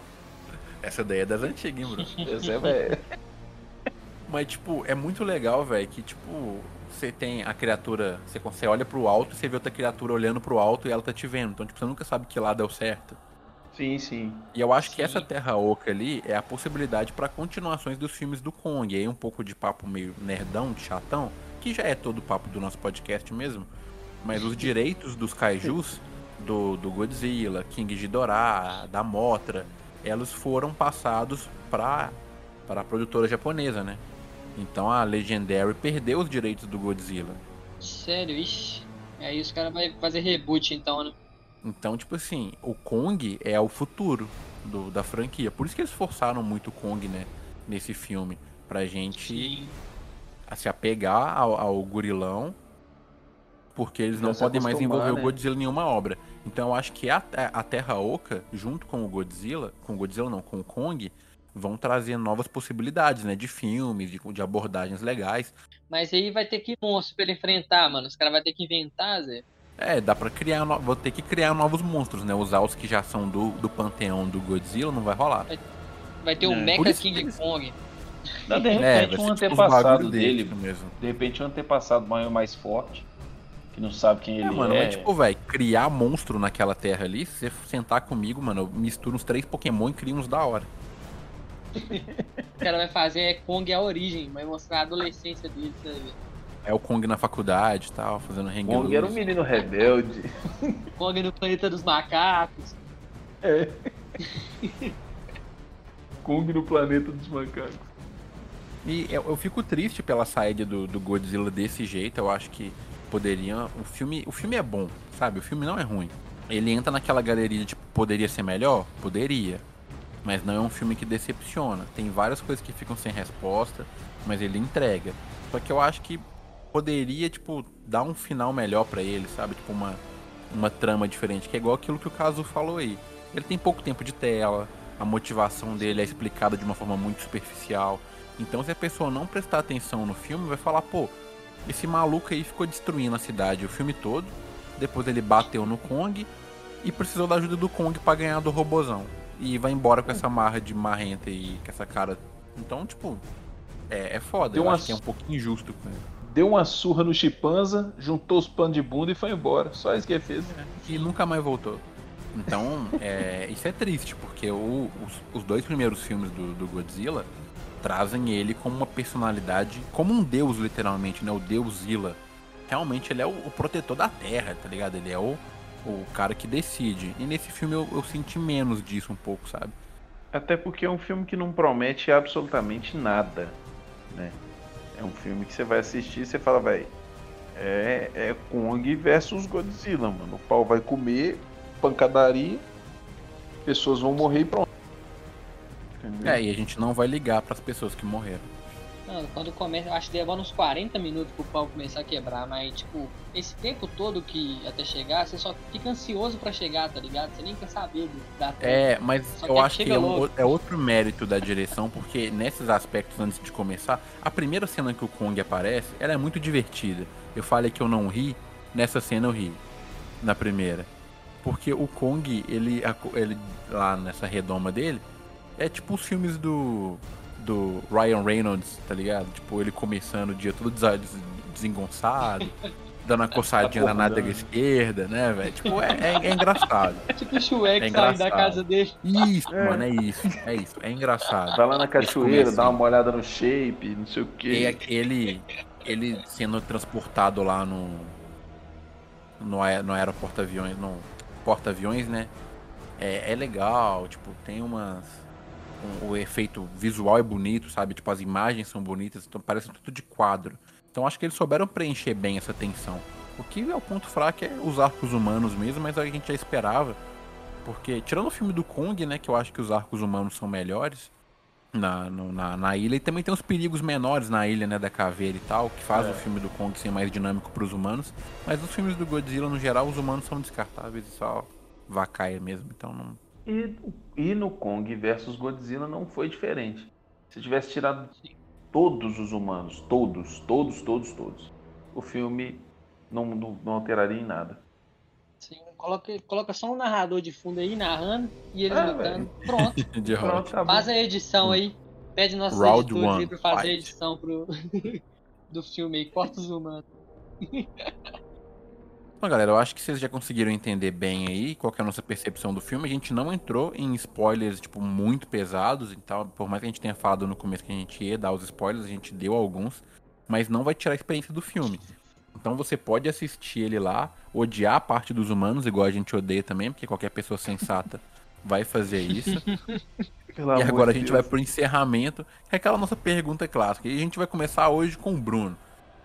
Essa daí é das antigas, hein, Bruno? Essa é, velho. Mas, tipo, é muito legal, velho, que, tipo, você tem a criatura, você, você olha pro alto e você vê outra criatura olhando pro alto e ela tá te vendo. Então, tipo, você nunca sabe que lado é o certo. Sim, sim. E eu acho sim. que essa Terra Oca ali é a possibilidade para continuações dos filmes do Kong. E aí um pouco de papo meio nerdão, de chatão, que já é todo o papo do nosso podcast mesmo. Mas os direitos dos kaijus, do, do Godzilla, King Ghidorah, da Motra, elas foram passados para a produtora japonesa, né? Então a Legendary perdeu os direitos do Godzilla. Sério, ixi. Aí os caras vão fazer reboot então, né? Então, tipo assim, o Kong é o futuro do, da franquia. Por isso que eles forçaram muito o Kong, né? Nesse filme. Pra gente se apegar ao, ao gurilão. Porque eles não, não podem mais envolver né? o Godzilla em nenhuma obra. Então eu acho que a, a Terra Oca, junto com o Godzilla, com o Godzilla não, com o Kong, vão trazer novas possibilidades, né? De filmes, de, de abordagens legais. Mas aí vai ter que monstro pra ele enfrentar, mano. Os caras vão ter que inventar, Zé. É, dá pra criar. No... Vou ter que criar novos monstros, né? Usar os que já são do, do panteão do Godzilla não vai rolar. Vai, vai ter o é. Mecha King eles... Kong. Não, de repente é, um tipo antepassado dele, dele mesmo. De repente um antepassado maior mais forte. Que não sabe quem é, ele mano, é. Mas, tipo, velho, criar monstro naquela terra ali, se você sentar comigo, mano, eu misturo uns três Pokémon e crio uns da hora. o cara vai fazer é Kong a origem, vai mostrar a adolescência dele, sabe? É o Kong na faculdade e tal, fazendo hang Kong era um menino rebelde. Kong no planeta dos macacos. É. Kong no planeta dos macacos. E eu, eu, fico triste pela saída do, do Godzilla desse jeito. Eu acho que poderia. O filme, o filme é bom, sabe? O filme não é ruim. Ele entra naquela galeria de tipo, poderia ser melhor? Poderia. Mas não é um filme que decepciona. Tem várias coisas que ficam sem resposta, mas ele entrega. Só que eu acho que poderia, tipo, dar um final melhor para ele, sabe? Tipo, uma, uma trama diferente, que é igual aquilo que o Caso falou aí. Ele tem pouco tempo de tela, a motivação dele é explicada de uma forma muito superficial. Então, se a pessoa não prestar atenção no filme, vai falar, pô, esse maluco aí ficou destruindo a cidade o filme todo. Depois ele bateu no Kong e precisou da ajuda do Kong para ganhar do robozão. E vai embora com essa marra de marrenta e com essa cara. Então, tipo, é, é foda. Eu uma... acho que é um pouco injusto com ele. Deu uma surra no chimpanza, juntou os panos de bunda e foi embora. Só isso que ele fez. E nunca mais voltou. Então, é, isso é triste, porque o, os, os, dois primeiros filmes do, do Godzilla trazem ele como uma personalidade, como um deus, literalmente, né? O deus Zilla. Realmente ele é o, o, protetor da Terra, tá ligado? Ele é o, o cara que decide. E nesse filme eu, eu senti menos disso um pouco, sabe? Até porque é um filme que não promete absolutamente nada, né? É um filme que você vai assistir e você fala, velho, é, é Kong versus Godzilla, mano. O pau vai comer, pancadaria, pessoas vão morrer e pronto. Entendeu? É, e a gente não vai ligar para as pessoas que morreram. Não, quando começa, acho que demora uns 40 minutos pro pau começar a quebrar, mas tipo, esse tempo todo que até chegar, você só fica ansioso para chegar, tá ligado? Você nem quer saber da É, mas só eu acho que, que é, um, é, outro mérito da direção, porque nesses aspectos antes de começar, a primeira cena que o Kong aparece, ela é muito divertida. Eu falei que eu não ri, nessa cena eu ri. Na primeira. Porque o Kong, ele, ele lá nessa redoma dele, é tipo os filmes do. Do Ryan Reynolds, tá ligado? Tipo, ele começando o dia todo desengonçado, dando uma coçadinha na nádega esquerda, né, velho? Tipo, é, é, é, engraçado. Tipo o Shrek é saindo da casa dele. Isso, é. mano, é isso. É isso. É engraçado. Vai lá na cachoeira, dá uma olhada no shape, não sei o quê. E ele, ele sendo transportado lá no. No, no aeroporto aviões, no porta-aviões, né? É, é legal, tipo, tem umas o efeito visual é bonito, sabe? Tipo, as imagens são bonitas, então parece tudo de quadro. Então acho que eles souberam preencher bem essa tensão. O que é o ponto fraco é os arcos humanos mesmo, mas a gente já esperava. Porque, tirando o filme do Kong, né, que eu acho que os arcos humanos são melhores na, no, na, na, ilha, e também tem uns perigos menores na ilha, né, da caveira e tal, que faz é. o filme do Kong ser mais dinâmico para os humanos. Mas os filmes do Godzilla, no geral, os humanos são descartáveis e só vacaia mesmo, então não, e, e no Kong versus Godzilla não foi diferente. Se tivesse tirado todos os humanos, todos, todos, todos, todos, o filme não, não, não alteraria em nada. Sim, Coloca, coloca só um narrador de fundo aí, narrando, e ele é, lutando. Pronto. Pronto tá Faz a edição aí. Pede nossos Round editores one, aí pra fazer fight. a edição pro... do filme aí, corta os humanos. Bom, galera, eu acho que vocês já conseguiram entender bem aí qual é a nossa percepção do filme. A gente não entrou em spoilers, tipo, muito pesados e tal. Por mais que a gente tenha falado no começo que a gente ia dar os spoilers, a gente deu alguns. Mas não vai tirar a experiência do filme. Então você pode assistir ele lá, odiar a parte dos humanos, igual a gente odeia também, porque qualquer pessoa sensata vai fazer isso. Pelo e agora a gente Deus. vai pro encerramento, que é aquela nossa pergunta clássica. E a gente vai começar hoje com o Bruno.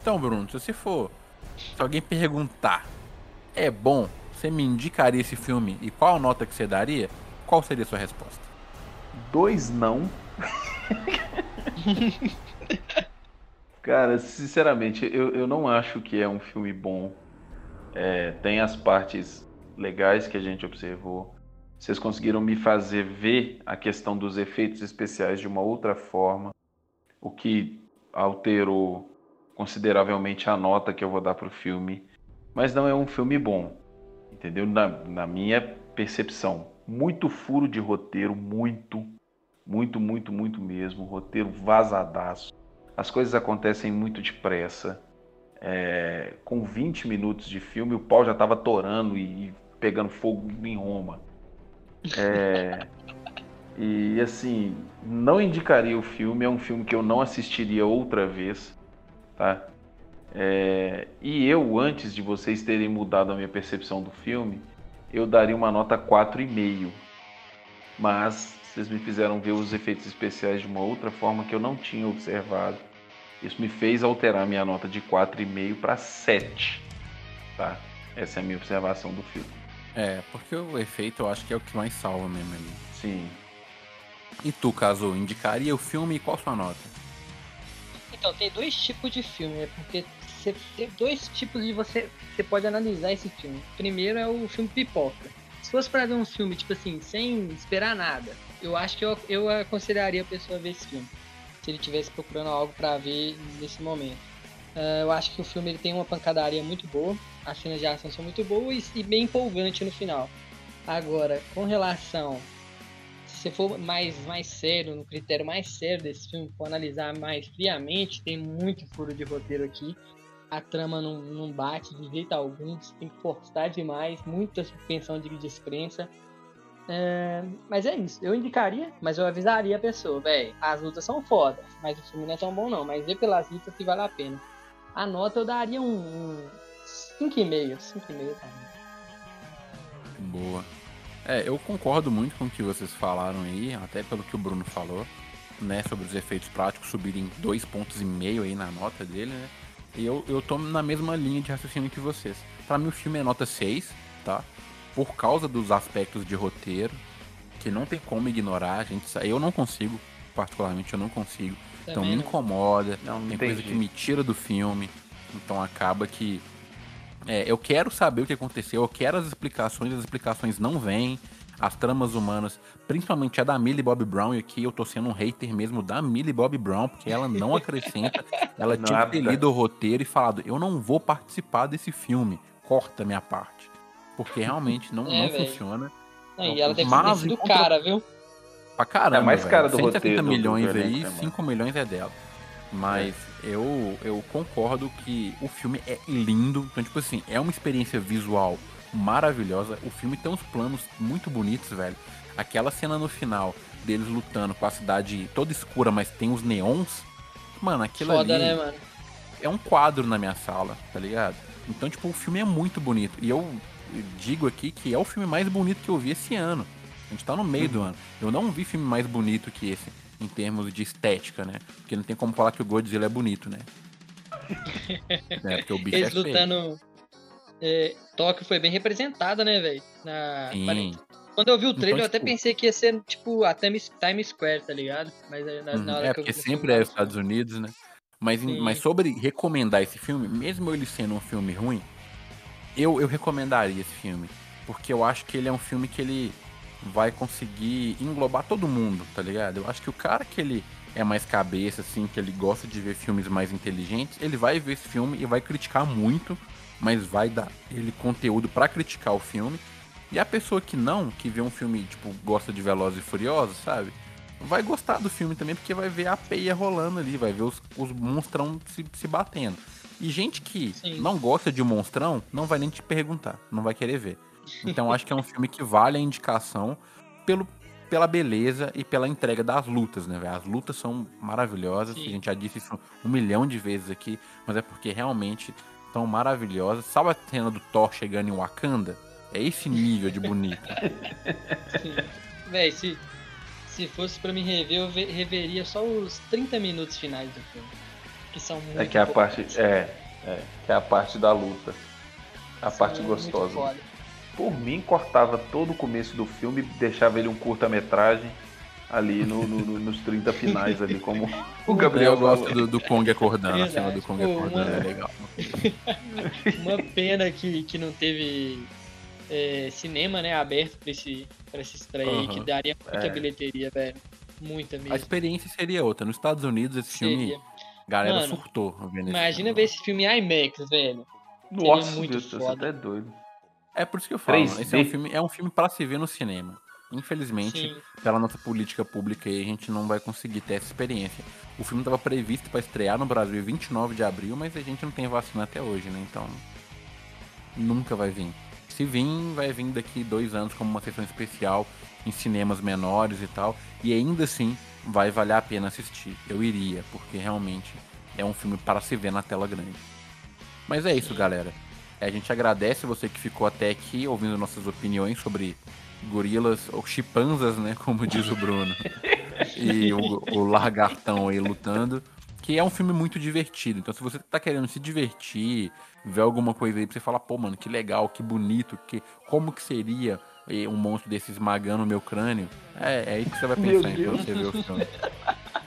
Então, Bruno, se você for. Se alguém perguntar é bom, você me indicaria esse filme e qual nota que você daria? Qual seria a sua resposta? Dois não. Cara, sinceramente, eu, eu não acho que é um filme bom. É, tem as partes legais que a gente observou. Vocês conseguiram me fazer ver a questão dos efeitos especiais de uma outra forma, o que alterou consideravelmente a nota que eu vou dar para o filme mas não é um filme bom, entendeu? Na, na minha percepção. Muito furo de roteiro, muito, muito, muito, muito mesmo. Roteiro vazadaço. As coisas acontecem muito depressa. É, com 20 minutos de filme, o pau já estava torando e, e, pegando fogo em Roma. É, e assim, não indicaria o filme, é um filme que eu não assistiria outra vez, tá? É, e eu, antes de vocês terem mudado a minha percepção do filme, eu daria uma nota 4,5. Mas vocês me fizeram ver os efeitos especiais de uma outra forma que eu não tinha observado. Isso me fez alterar minha nota de 4,5 para 7. Tá? Essa é a minha observação do filme. É, porque o efeito eu acho que é o que mais salva mesmo ali. Sim. E tu, caso indicaria o filme e qual sua nota? Então, tem dois tipos de filme, né? Porque você tem dois tipos de você você pode analisar esse filme. Primeiro é o filme pipoca. Se fosse para ver um filme tipo assim, sem esperar nada, eu acho que eu, eu aconselharia a pessoa a ver esse filme. Se ele estivesse procurando algo para ver nesse momento. Uh, eu acho que o filme ele tem uma pancadaria muito boa, as cenas de ação são muito boas e, e bem empolgante no final. Agora, com relação se for mais, mais sério, no critério mais sério desse filme, for analisar mais friamente, tem muito furo de roteiro aqui a trama não, não bate de jeito algum, você tem que forçar demais, muita suspensão de descrença. É, mas é isso, eu indicaria, mas eu avisaria a pessoa, velho, as lutas são fodas, mas o filme não é tão bom não, mas ver pelas lutas que vale a pena. A nota eu daria um 5,5, 5,5 também. Boa. É, eu concordo muito com o que vocês falaram aí, até pelo que o Bruno falou, né, sobre os efeitos práticos subirem dois pontos e meio aí na nota dele, né? E eu, eu tô na mesma linha de raciocínio que vocês. Para mim o filme é nota 6, tá? Por causa dos aspectos de roteiro, que não tem como ignorar, a gente, eu não consigo, particularmente eu não consigo. Também então me incomoda, não, não tem coisa que me tira do filme. Então acaba que é, eu quero saber o que aconteceu, eu quero as explicações, as explicações não vêm as tramas humanas, principalmente a da Millie Bob Brown, e aqui eu tô sendo um hater mesmo da Millie Bob Brown, porque ela não acrescenta, ela tinha que ter lido o roteiro e falado, eu não vou participar desse filme, corta minha parte. Porque realmente não, é, não funciona. Não, e ela deve ter sido contra... cara, viu? Pra caramba, é mais cara do 130 roteiro. milhões do aí, 5 milhões é dela. Mas é. eu, eu concordo que o filme é lindo. Então, tipo assim, é uma experiência visual maravilhosa. O filme tem uns planos muito bonitos, velho. Aquela cena no final deles lutando com a cidade toda escura, mas tem os neons. Mano, aquilo Foda, ali. Né, mano? É um quadro na minha sala, tá ligado? Então, tipo, o filme é muito bonito. E eu digo aqui que é o filme mais bonito que eu vi esse ano. A gente tá no meio do ano. Eu não vi filme mais bonito que esse, em termos de estética, né? Porque não tem como falar que o Godzilla é bonito, né? é, porque o bicho Eles é lutando, é, Tóquio foi bem representada, né, velho? Na... Quando eu vi o então, trailer, então, eu até tipo... pensei que ia ser, tipo, a Times Square, tá ligado? Mas na, uhum. na hora é, que porque sempre é os Estados Unidos, né? Mas, mas sobre recomendar esse filme, mesmo ele sendo um filme ruim, eu, eu recomendaria esse filme. Porque eu acho que ele é um filme que ele vai conseguir englobar todo mundo, tá ligado? Eu acho que o cara que ele é mais cabeça, assim, que ele gosta de ver filmes mais inteligentes, ele vai ver esse filme e vai criticar muito mas vai dar ele conteúdo para criticar o filme. E a pessoa que não, que vê um filme, tipo, gosta de Velozes e Furiosos, sabe? Vai gostar do filme também, porque vai ver a peia rolando ali, vai ver os, os monstrão se, se batendo. E gente que Sim. não gosta de monstrão, não vai nem te perguntar, não vai querer ver. Então acho que é um filme que vale a indicação pelo, pela beleza e pela entrega das lutas, né, As lutas são maravilhosas, Sim. a gente já disse isso um milhão de vezes aqui, mas é porque realmente são maravilhosas. Sabe a cena do Thor chegando em Wakanda? É esse nível de bonito. Véi, se, se fosse para me rever, eu reveria só os 30 minutos finais do filme. Que são muito É que é a parte. É, é, que é a parte da luta. A parte gostosa. Por mim, cortava todo o começo do filme, deixava ele um curta-metragem ali no, no, nos 30 finais ali, como o Gabriel Eu gosto do, do, Kong acordando, a cena do Kong Pô, acordando uma... é legal. uma pena que, que não teve é, cinema, né, aberto pra, esse, pra essa estreia uhum. que daria muita é. bilheteria, velho. Muita mesmo. A experiência seria outra. Nos Estados Unidos, esse seria. filme, galera Mano, surtou. Imagina ver esse filme em IMAX, velho. Nossa, muito Deus, foda. você tá doido. É por isso que eu falo, esse é um filme, é um filme para se ver no cinema. Infelizmente, Sim. pela nossa política pública aí, a gente não vai conseguir ter essa experiência. O filme estava previsto para estrear no Brasil 29 de abril, mas a gente não tem vacina até hoje, né? Então, nunca vai vir. Se vir, vai vir daqui dois anos como uma sessão especial em cinemas menores e tal. E ainda assim, vai valer a pena assistir. Eu iria, porque realmente é um filme para se ver na tela grande. Mas é isso, galera. A gente agradece você que ficou até aqui ouvindo nossas opiniões sobre gorilas, ou chimpanzas, né? Como diz o Bruno. e o, o largartão aí lutando. Que é um filme muito divertido. Então, se você tá querendo se divertir, ver alguma coisa aí pra você falar, pô, mano, que legal, que bonito, que, como que seria um monstro desse esmagando o meu crânio, é, é aí que você vai pensar em você ver o filme.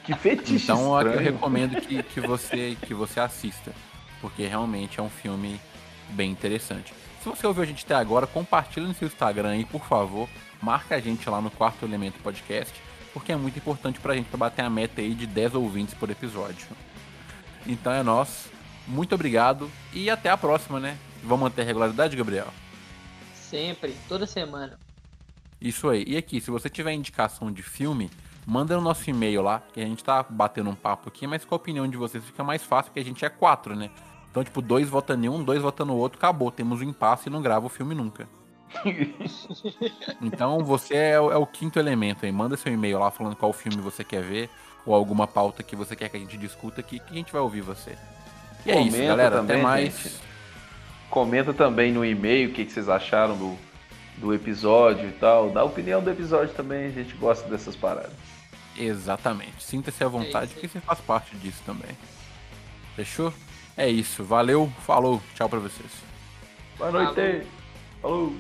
Que fetiche Então, estranho. eu recomendo que, que, você, que você assista. Porque realmente é um filme bem interessante. Se você ouviu a gente até agora, compartilhe no seu Instagram aí, por favor. Marca a gente lá no Quarto Elemento Podcast, porque é muito importante pra gente pra bater a meta aí de 10 ouvintes por episódio. Então é nós. Muito obrigado e até a próxima, né? Vamos manter a regularidade, Gabriel? Sempre, toda semana. Isso aí. E aqui, se você tiver indicação de filme, manda no nosso e-mail lá, que a gente tá batendo um papo aqui, mas com a opinião de vocês fica mais fácil, porque a gente é quatro, né? Então, tipo, dois votando em um, dois votando no outro, acabou. Temos um impasse e não grava o filme nunca. então, você é o, é o, quinto elemento aí. Manda seu e-mail lá falando qual filme você quer ver ou alguma pauta que você quer que a gente discuta aqui, que a gente vai ouvir você. E é Comenta isso, galera. Também, Até mais. Gente. Comenta também no e-mail o que, que vocês acharam do, do episódio e tal. Dá a opinião do episódio também, a gente gosta dessas paradas. Exatamente. Sinta-se à vontade, é que você faz parte disso também. Fechou? É isso. Valeu, falou. Tchau pra vocês. Boa noite. Falou. falou.